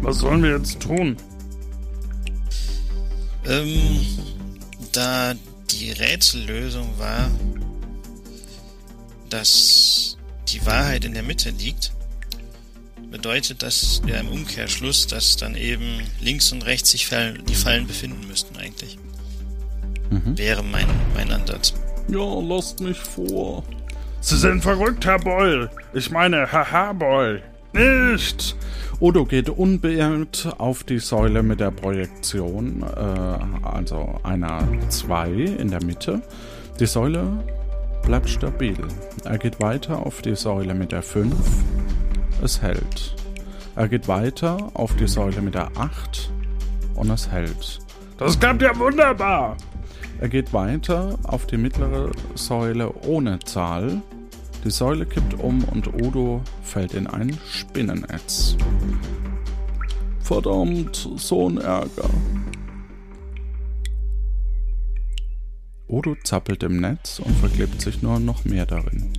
Was sollen wir jetzt tun? Ähm, da die Rätsellösung war, dass die Wahrheit in der Mitte liegt, bedeutet das ja im Umkehrschluss, dass dann eben links und rechts sich Fall, die Fallen befinden müssten eigentlich. Mhm. Wäre mein, mein Ansatz. Ja, lasst mich vor. Sie sind verrückt, Herr Boyle. Ich meine, haha, Boyle. Nicht! Odo geht unbeirrt auf die Säule mit der Projektion, äh, also einer 2 in der Mitte. Die Säule bleibt stabil. Er geht weiter auf die Säule mit der 5. Es hält. Er geht weiter auf die Säule mit der 8 und es hält. Das klappt ja wunderbar. Er geht weiter auf die mittlere Säule ohne Zahl. Die Säule kippt um und Odo fällt in ein Spinnennetz. Verdammt, so ein Ärger. Odo zappelt im Netz und verklebt sich nur noch mehr darin.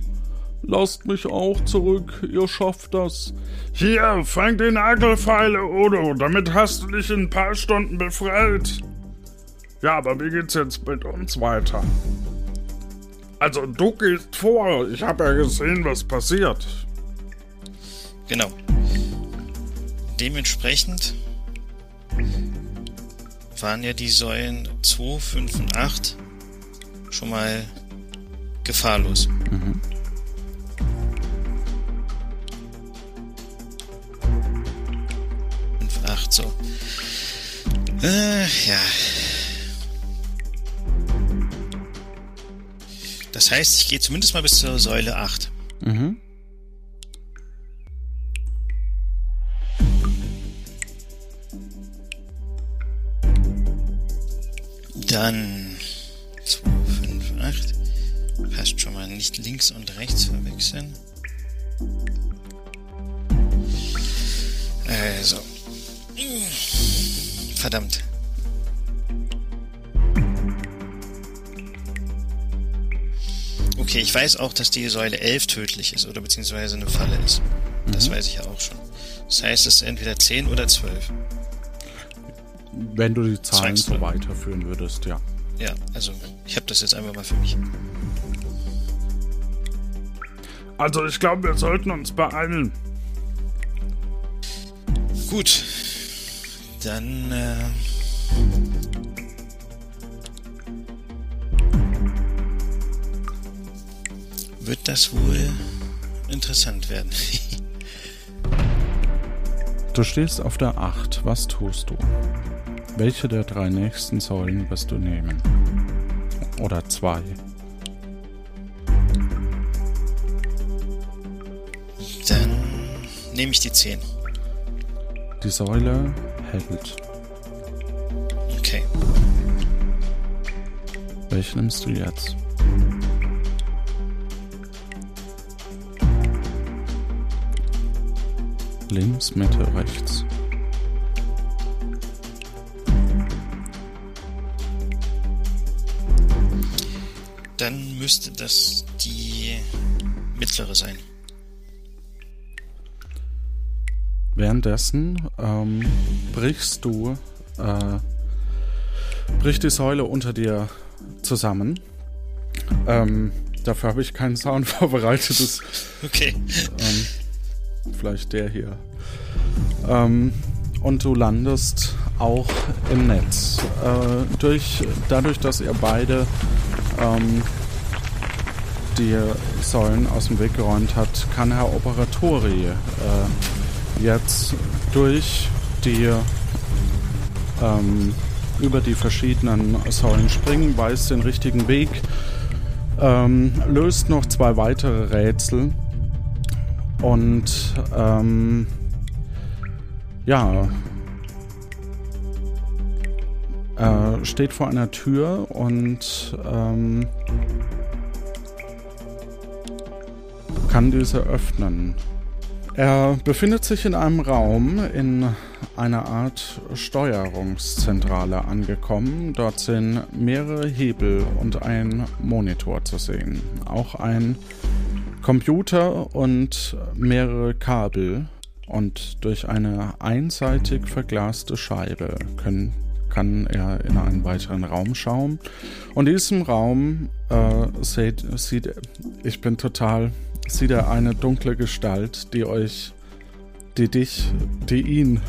Lasst mich auch zurück, ihr schafft das. Hier, fang die Nagelfeile, Odo. Damit hast du dich in ein paar Stunden befreit. Ja, aber wie geht's jetzt mit uns weiter? Also, du gehst vor. Ich habe ja gesehen, was passiert. Genau. Dementsprechend waren ja die Säulen 2, 5 und 8 schon mal gefahrlos. Mhm. Fünf, acht, so. Äh, ja. Das heißt, ich gehe zumindest mal bis zur Säule 8. Mhm. Dann 2, 5, 8. Passt schon mal nicht links und rechts verwechseln. Also. Verdammt. Okay, ich weiß auch, dass die Säule 11 tödlich ist oder beziehungsweise eine Falle ist. Das weiß ich ja auch schon. Das heißt, es ist entweder 10 oder 12. Wenn du die Zahlen so weiterführen würdest, ja. Ja, also ich habe das jetzt einfach mal für mich. Also, ich glaube, wir sollten uns beeilen. Gut. Dann äh, wird das wohl interessant werden. Du stehst auf der 8. Was tust du? Welche der drei nächsten Säulen wirst du nehmen? Oder zwei? Dann nehme ich die 10. Die Säule hält. Okay. Welche nimmst du jetzt? Links, Mitte, rechts. Dann müsste das die mittlere sein. Währenddessen ähm, brichst du, äh, bricht die Säule unter dir zusammen. Ähm, dafür habe ich keinen Sound vorbereitet. Das, Okay. ähm, vielleicht der hier. Ähm, und du landest auch im Netz. Äh, durch, dadurch, dass ihr beide ähm, die Säulen aus dem Weg geräumt hat, kann Herr Operatori äh, jetzt durch die ähm, über die verschiedenen Säulen springen, weiß den richtigen Weg, ähm, löst noch zwei weitere Rätsel und ähm, ja, Er steht vor einer Tür und ähm, kann diese öffnen. Er befindet sich in einem Raum in einer Art Steuerungszentrale angekommen. Dort sind mehrere Hebel und ein Monitor zu sehen. Auch ein Computer und mehrere Kabel. Und durch eine einseitig verglaste Scheibe können, kann er in einen weiteren Raum schauen. Und in diesem Raum äh, sieht, sieht, ich bin total sieht er eine dunkle Gestalt, die euch, die dich, die ihn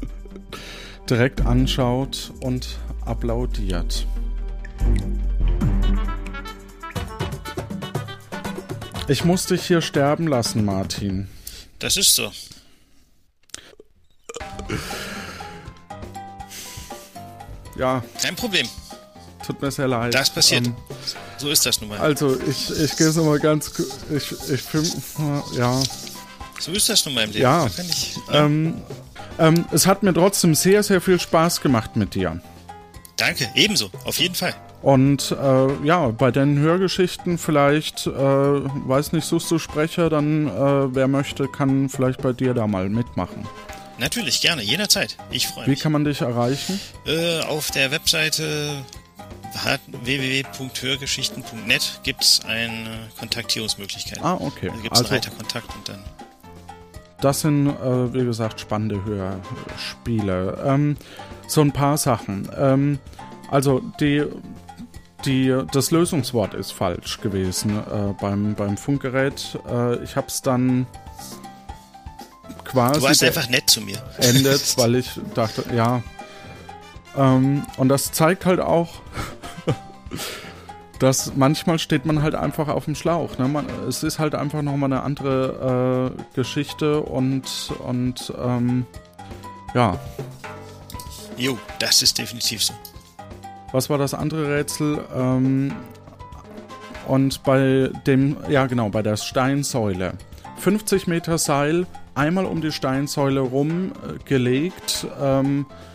direkt anschaut und applaudiert. Ich muss dich hier sterben lassen, Martin. Das ist so. Ja. Kein Problem. Tut mir sehr leid. Das passiert. Ähm, so ist das nun mal. Also, ich, ich gehe es nochmal ganz. Ich, ich film. Ja. So ist das nun mal im Leben. Ja. Ich, Ähm, ähm, es hat mir trotzdem sehr, sehr viel Spaß gemacht mit dir. Danke, ebenso, auf jeden Fall. Und äh, ja, bei den Hörgeschichten vielleicht, äh, weiß nicht, suchst du Sprecher, dann äh, wer möchte, kann vielleicht bei dir da mal mitmachen. Natürlich, gerne, jederzeit. Ich freue Wie mich. kann man dich erreichen? Äh, auf der Webseite www.hörgeschichten.net gibt es eine Kontaktierungsmöglichkeit. Ah, okay. Da gibt es Also- einen Reiter Kontakt und dann. Das sind, äh, wie gesagt, spannende Hörspiele. Ähm, so ein paar Sachen. Ähm, also die, die, das Lösungswort ist falsch gewesen äh, beim, beim Funkgerät. Äh, ich habe es dann quasi Du warst einfach nett zu mir. endet, weil ich dachte, ja. Ähm, und das zeigt halt auch, dass manchmal steht man halt einfach auf dem Schlauch. Ne? Man, es ist halt einfach nochmal eine andere äh, Geschichte und, und ähm, ja. Jo, das ist definitiv so. Was war das andere Rätsel? Ähm, und bei dem, ja genau, bei der Steinsäule. 50 Meter Seil, einmal um die Steinsäule rum äh, ähm, äh,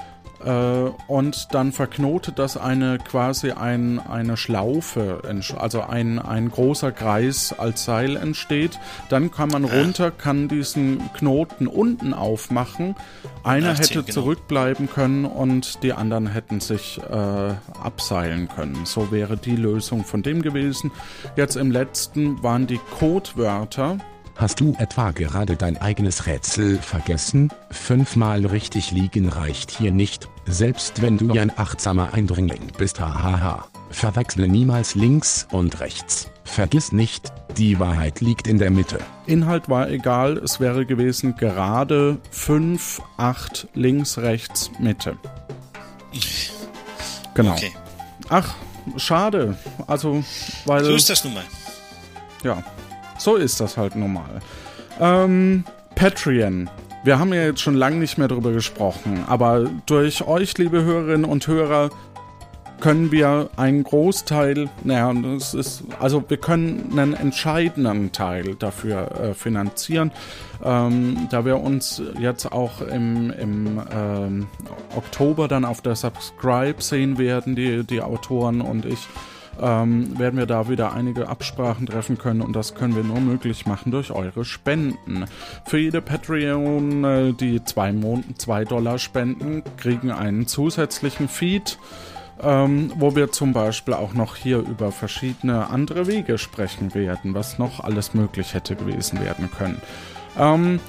und dann verknotet das eine quasi ein, eine Schlaufe, also ein, ein großer Kreis als Seil entsteht. Dann kann man runter, kann diesen Knoten unten aufmachen. Einer hätte genau. zurückbleiben können und die anderen hätten sich äh, abseilen können. So wäre die Lösung von dem gewesen. Jetzt im letzten waren die Codewörter. Hast du etwa gerade dein eigenes Rätsel vergessen? Fünfmal richtig liegen reicht hier nicht, selbst wenn du ein achtsamer Eindringling bist. Hahaha. Verwechsle niemals links und rechts. Vergiss nicht, die Wahrheit liegt in der Mitte. Inhalt war egal, es wäre gewesen gerade 5, 8, links, rechts, Mitte. Genau. Okay. Ach, schade. Also, weil. So ist das nun mal. Ja, so ist das halt normal. Ähm, Patreon. Wir haben ja jetzt schon lange nicht mehr drüber gesprochen, aber durch euch, liebe Hörerinnen und Hörer, können wir einen Großteil, naja, das ist, also wir können einen entscheidenden Teil dafür äh, finanzieren, ähm, da wir uns jetzt auch im, im ähm, Oktober dann auf der Subscribe sehen werden, die, die Autoren und ich, ähm, werden wir da wieder einige Absprachen treffen können und das können wir nur möglich machen durch eure Spenden. Für jede Patreon, äh, die zwei, Mon zwei Dollar spenden, kriegen einen zusätzlichen Feed, ähm, wo wir zum Beispiel auch noch hier über verschiedene andere Wege sprechen werden, was noch alles möglich hätte gewesen werden können. Ähm,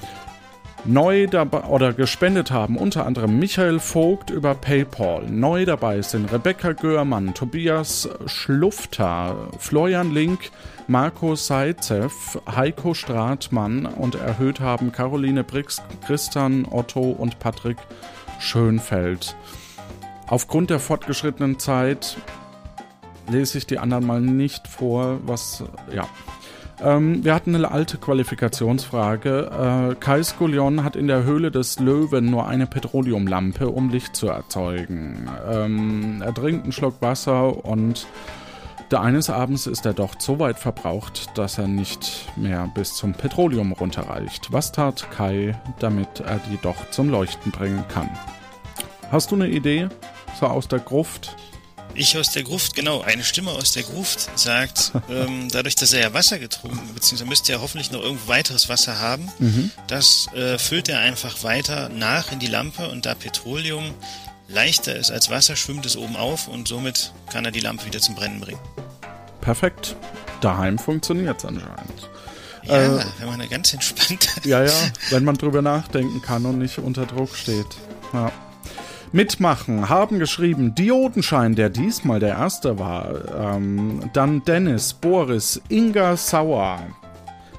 Neu dabei oder gespendet haben unter anderem Michael Vogt über PayPal. Neu dabei sind Rebecca Görmann, Tobias Schlufter, Florian Link, Marco Seitzev, Heiko Stratmann und erhöht haben Caroline Brix, Christian Otto und Patrick Schönfeld. Aufgrund der fortgeschrittenen Zeit lese ich die anderen mal nicht vor, was ja. Ähm, wir hatten eine alte Qualifikationsfrage. Äh, Kai Skullion hat in der Höhle des Löwen nur eine Petroleumlampe, um Licht zu erzeugen. Ähm, er trinkt einen Schluck Wasser und der eines Abends ist er doch so weit verbraucht, dass er nicht mehr bis zum Petroleum runterreicht. Was tat Kai, damit er die doch zum Leuchten bringen kann? Hast du eine Idee? so aus der Gruft. Ich aus der Gruft, genau. Eine Stimme aus der Gruft sagt, ähm, dadurch, dass er ja Wasser getrunken, beziehungsweise müsste er hoffentlich noch irgendwo weiteres Wasser haben, Mhm. das äh, füllt er einfach weiter nach in die Lampe und da Petroleum leichter ist als Wasser, schwimmt es oben auf und somit kann er die Lampe wieder zum Brennen bringen. Perfekt. Daheim funktioniert's anscheinend. Ja, Äh, wenn man da ganz entspannt Ja, ja, wenn man drüber nachdenken kann und nicht unter Druck steht. Ja. Mitmachen haben geschrieben Diodenschein, der diesmal der erste war. Ähm, dann Dennis, Boris, Inga Sauer.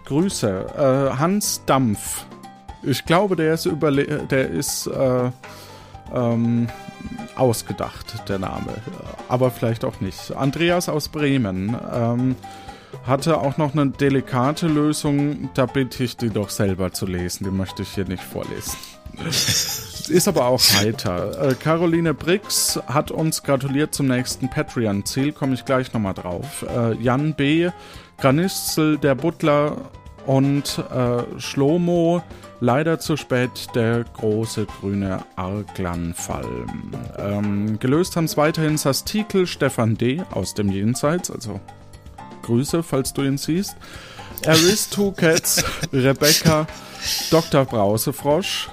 Grüße. Äh, Hans Dampf. Ich glaube, der ist überle der ist äh, ähm, ausgedacht, der Name. Aber vielleicht auch nicht. Andreas aus Bremen. Ähm, hatte auch noch eine delikate Lösung, da bitte ich die doch selber zu lesen, die möchte ich hier nicht vorlesen. Ist aber auch heiter. Äh, Caroline Brix hat uns gratuliert zum nächsten Patreon-Ziel, komme ich gleich nochmal drauf. Äh, Jan B., Graniszel, der Butler und äh, Schlomo, leider zu spät, der große grüne Arglanfall. Ähm, gelöst haben es weiterhin Sastikel, Stefan D. aus dem Jenseits, also Grüße, falls du ihn siehst. Aris Two Cats, Rebecca, Dr. Brausefrosch.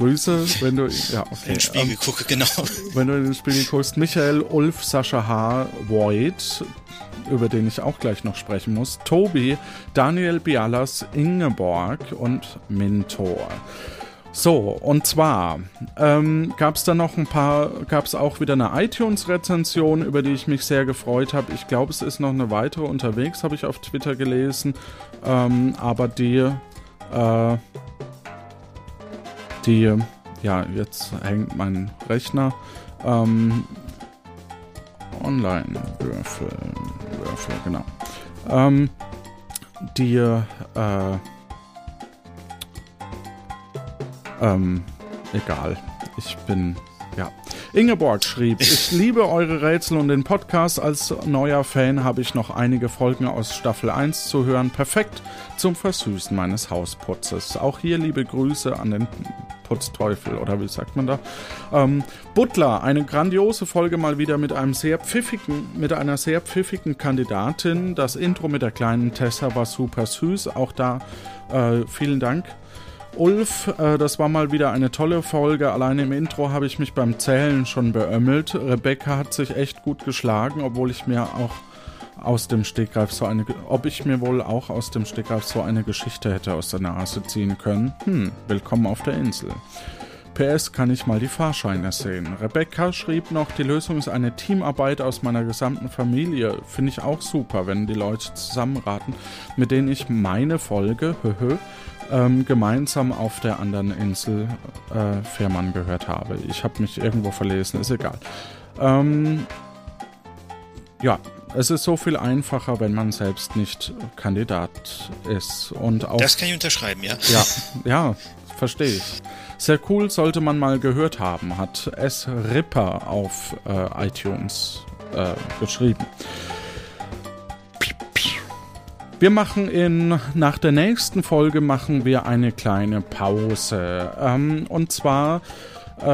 Grüße, wenn du ja okay. in den Spiegel ähm, gucke, genau. Wenn du in den Spiegel guckst, Michael, Ulf, Sascha H., Void, über den ich auch gleich noch sprechen muss, Tobi, Daniel Bialas, Ingeborg und Mintor. So, und zwar ähm, gab es da noch ein paar, gab es auch wieder eine iTunes-Rezension, über die ich mich sehr gefreut habe. Ich glaube, es ist noch eine weitere unterwegs, habe ich auf Twitter gelesen. Ähm, aber die, äh, die, ja, jetzt hängt mein Rechner. Ähm, Online-Würfel, Würfel, genau. Ähm, die, äh, ähm, egal. Ich bin, ja. Ingeborg schrieb, ich liebe eure Rätsel und den Podcast. Als neuer Fan habe ich noch einige Folgen aus Staffel 1 zu hören. Perfekt zum Versüßen meines Hausputzes. Auch hier liebe Grüße an den Putzteufel, oder wie sagt man da? Ähm, Butler, eine grandiose Folge mal wieder mit einem sehr pfiffigen, mit einer sehr pfiffigen Kandidatin. Das Intro mit der kleinen Tessa war super süß. Auch da äh, vielen Dank. Ulf, äh, das war mal wieder eine tolle Folge. Allein im Intro habe ich mich beim Zählen schon beömmelt. Rebecca hat sich echt gut geschlagen, obwohl ich mir auch aus dem Stegreif so eine, ob ich mir wohl auch aus dem Stegreif so eine Geschichte hätte aus der Nase ziehen können. Hm, willkommen auf der Insel. PS kann ich mal die Fahrscheine sehen. Rebecca schrieb noch, die Lösung ist eine Teamarbeit aus meiner gesamten Familie. Finde ich auch super, wenn die Leute zusammenraten, mit denen ich meine Folge, höhö, ähm, gemeinsam auf der anderen Insel äh, Fährmann gehört habe. Ich habe mich irgendwo verlesen, ist egal. Ähm, ja, es ist so viel einfacher, wenn man selbst nicht Kandidat ist. Und auch, Das kann ich unterschreiben, ja. Ja, ja, verstehe ich. Sehr cool, sollte man mal gehört haben, hat S. Ripper auf äh, iTunes äh, geschrieben. Wir machen in, nach der nächsten Folge machen wir eine kleine Pause. Ähm, und zwar äh,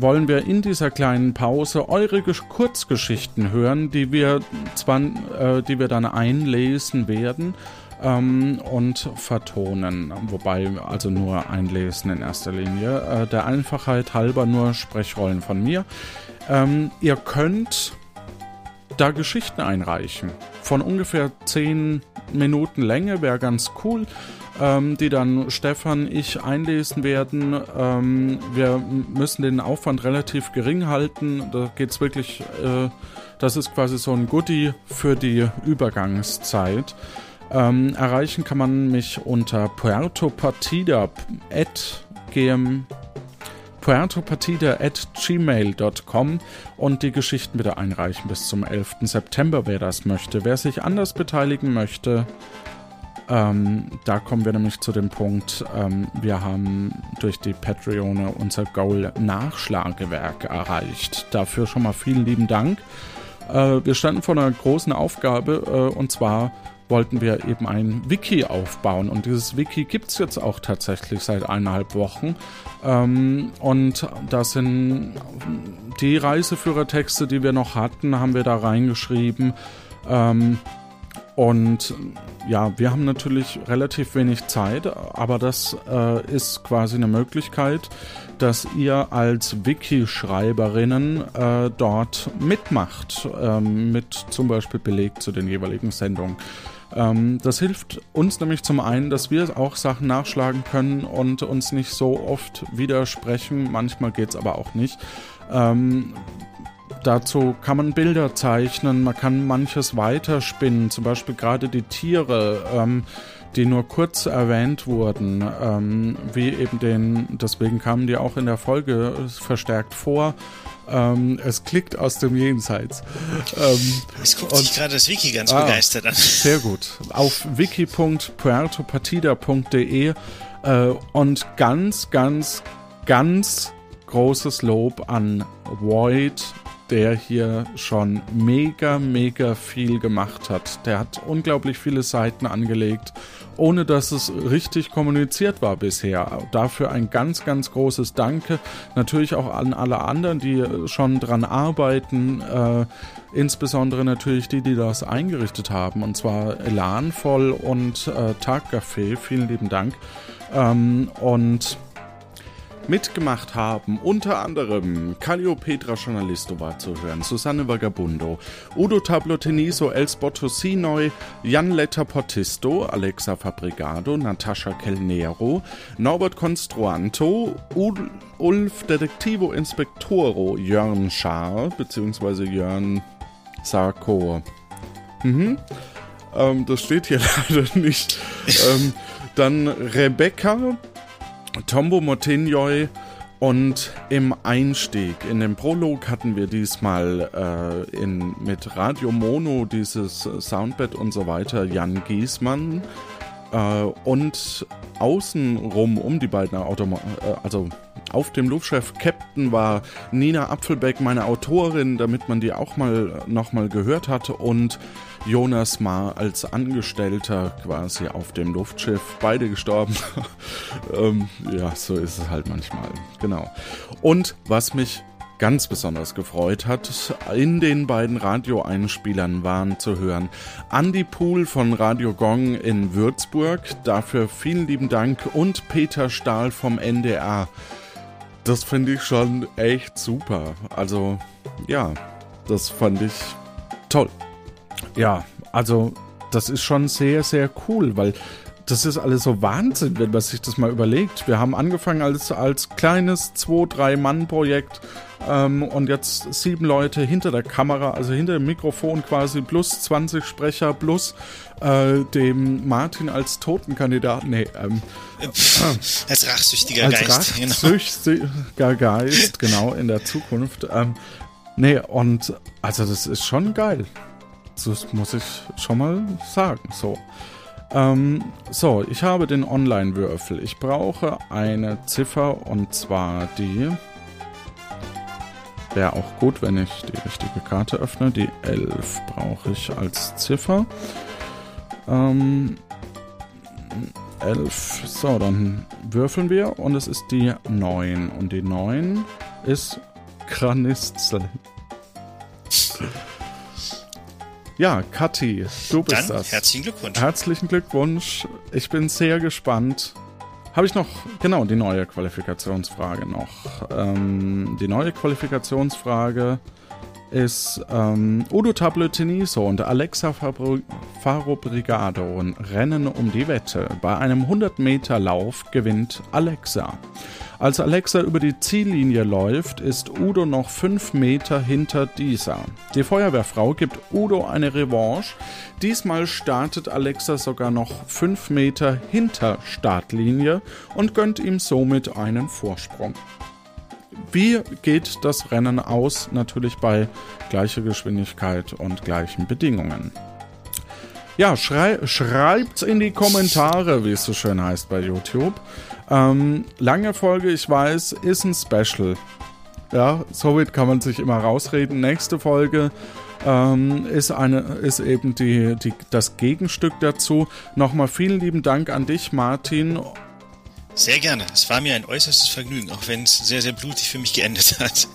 wollen wir in dieser kleinen Pause eure Gesch Kurzgeschichten hören, die wir zwar, äh, die wir dann einlesen werden ähm, und vertonen. Wobei also nur einlesen in erster Linie. Äh, der Einfachheit halber nur Sprechrollen von mir. Ähm, ihr könnt da Geschichten einreichen. Von ungefähr 10 Minuten Länge wäre ganz cool, ähm, die dann Stefan, ich einlesen werden. Ähm, wir müssen den Aufwand relativ gering halten. Da geht es wirklich, äh, das ist quasi so ein Goodie für die Übergangszeit. Ähm, erreichen kann man mich unter puertopartida.gm puertopartida.gmail.com und die Geschichten wieder einreichen bis zum 11. September, wer das möchte. Wer sich anders beteiligen möchte, ähm, da kommen wir nämlich zu dem Punkt, ähm, wir haben durch die Patreone unser Goal Nachschlagewerk erreicht. Dafür schon mal vielen lieben Dank. Äh, wir standen vor einer großen Aufgabe äh, und zwar wollten wir eben ein Wiki aufbauen. Und dieses Wiki gibt es jetzt auch tatsächlich seit eineinhalb Wochen. Ähm, und da sind die Reiseführertexte, die wir noch hatten, haben wir da reingeschrieben. Ähm, und ja, wir haben natürlich relativ wenig Zeit, aber das äh, ist quasi eine Möglichkeit, dass ihr als Wiki-Schreiberinnen äh, dort mitmacht, ähm, mit zum Beispiel Beleg zu den jeweiligen Sendungen. Ähm, das hilft uns nämlich zum einen, dass wir auch Sachen nachschlagen können und uns nicht so oft widersprechen. Manchmal geht es aber auch nicht. Ähm, Dazu kann man Bilder zeichnen, man kann manches weiterspinnen, zum Beispiel gerade die Tiere, ähm, die nur kurz erwähnt wurden, ähm, wie eben den, deswegen kamen die auch in der Folge verstärkt vor. Ähm, es klickt aus dem Jenseits. Ähm, es guckt sich gerade das Wiki ganz ah, begeistert an. Sehr gut. Auf wiki.puertopartida.de äh, und ganz, ganz, ganz großes Lob an Void der hier schon mega, mega viel gemacht hat. Der hat unglaublich viele Seiten angelegt, ohne dass es richtig kommuniziert war bisher. Dafür ein ganz, ganz großes Danke. Natürlich auch an alle anderen, die schon dran arbeiten. Äh, insbesondere natürlich die, die das eingerichtet haben. Und zwar Elanvoll und äh, Tagcafé. Vielen lieben Dank. Ähm, und Mitgemacht haben unter anderem Calliopetra Journalisto war zu hören, Susanne Vagabundo, Udo Tabloteniso, Elsbotto Sinoi, Jan Letter Portisto, Alexa Fabrigado, Natascha Kelnero, Norbert Construanto, Ul Ulf Detektivo Inspektoro, Jörn Schaar, beziehungsweise Jörn Sarko. Mhm. Ähm, das steht hier leider nicht. ähm, dann Rebecca, Tombo Motinjoi und im Einstieg, in dem Prolog hatten wir diesmal äh, in, mit Radio Mono dieses Soundbed und so weiter Jan Giesmann äh, und außenrum um die beiden Automa äh, also auf dem Luftschiff Captain war Nina Apfelbeck, meine Autorin, damit man die auch mal nochmal gehört hat. Und Jonas Ma als Angestellter quasi auf dem Luftschiff, beide gestorben. ähm, ja, so ist es halt manchmal. Genau. Und was mich ganz besonders gefreut hat, in den beiden Radioeinspielern waren zu hören Andy Pool von Radio Gong in Würzburg, dafür vielen lieben Dank und Peter Stahl vom NDR. Das finde ich schon echt super. Also ja, das fand ich toll. Ja, also das ist schon sehr, sehr cool, weil das ist alles so Wahnsinn, wenn man sich das mal überlegt. Wir haben angefangen als, als kleines 2-3-Mann-Projekt ähm, und jetzt sieben Leute hinter der Kamera, also hinter dem Mikrofon quasi, plus 20 Sprecher, plus äh, dem Martin als Totenkandidat. Nee, ähm, als rachsüchtiger als Geist. Genau. Rachsüchtiger genau. Geist, genau, in der Zukunft. Ähm, nee, und also das ist schon geil. Das muss ich schon mal sagen. So. Ähm, so, ich habe den Online-Würfel. Ich brauche eine Ziffer und zwar die. Wäre auch gut, wenn ich die richtige Karte öffne. Die 11 brauche ich als Ziffer. Ähm, 11. So, dann würfeln wir und es ist die 9. Und die 9 ist Kranistzel. Ja, Kathi, du bist Dann das. Herzlichen Glückwunsch. Herzlichen Glückwunsch. Ich bin sehr gespannt. Habe ich noch, genau, die neue Qualifikationsfrage noch. Ähm, die neue Qualifikationsfrage ist ähm, Udo Tableteniso und Alexa Faro Brigado rennen um die Wette. Bei einem 100 Meter Lauf gewinnt Alexa. Als Alexa über die Ziellinie läuft, ist Udo noch 5 Meter hinter dieser. Die Feuerwehrfrau gibt Udo eine Revanche. Diesmal startet Alexa sogar noch 5 Meter hinter Startlinie und gönnt ihm somit einen Vorsprung. Wie geht das Rennen aus? Natürlich bei gleicher Geschwindigkeit und gleichen Bedingungen. Ja, schrei schreibt's in die Kommentare, wie es so schön heißt bei YouTube. Ähm, lange Folge, ich weiß, ist ein Special. Ja, somit kann man sich immer rausreden. Nächste Folge ähm, ist, eine, ist eben die, die, das Gegenstück dazu. Nochmal vielen lieben Dank an dich, Martin. Sehr gerne. Es war mir ein äußerstes Vergnügen, auch wenn es sehr, sehr blutig für mich geendet hat.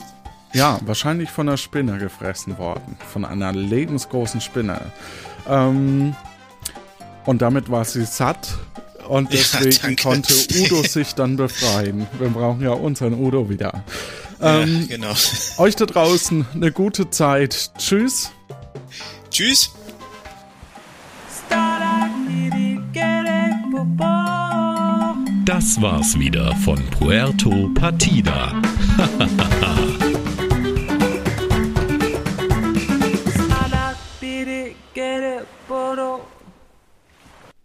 Ja, wahrscheinlich von einer Spinne gefressen worden. Von einer lebensgroßen Spinne. Ähm, und damit war sie satt. Und deswegen Ja, konnte Udo sich dann befreien. Wir brauchen ja unseren Udo wieder. Ähm, ja, genau. Euch da draußen eine gute Zeit. Tschüss. Tschüss. Das war's wieder von Puerto Partida.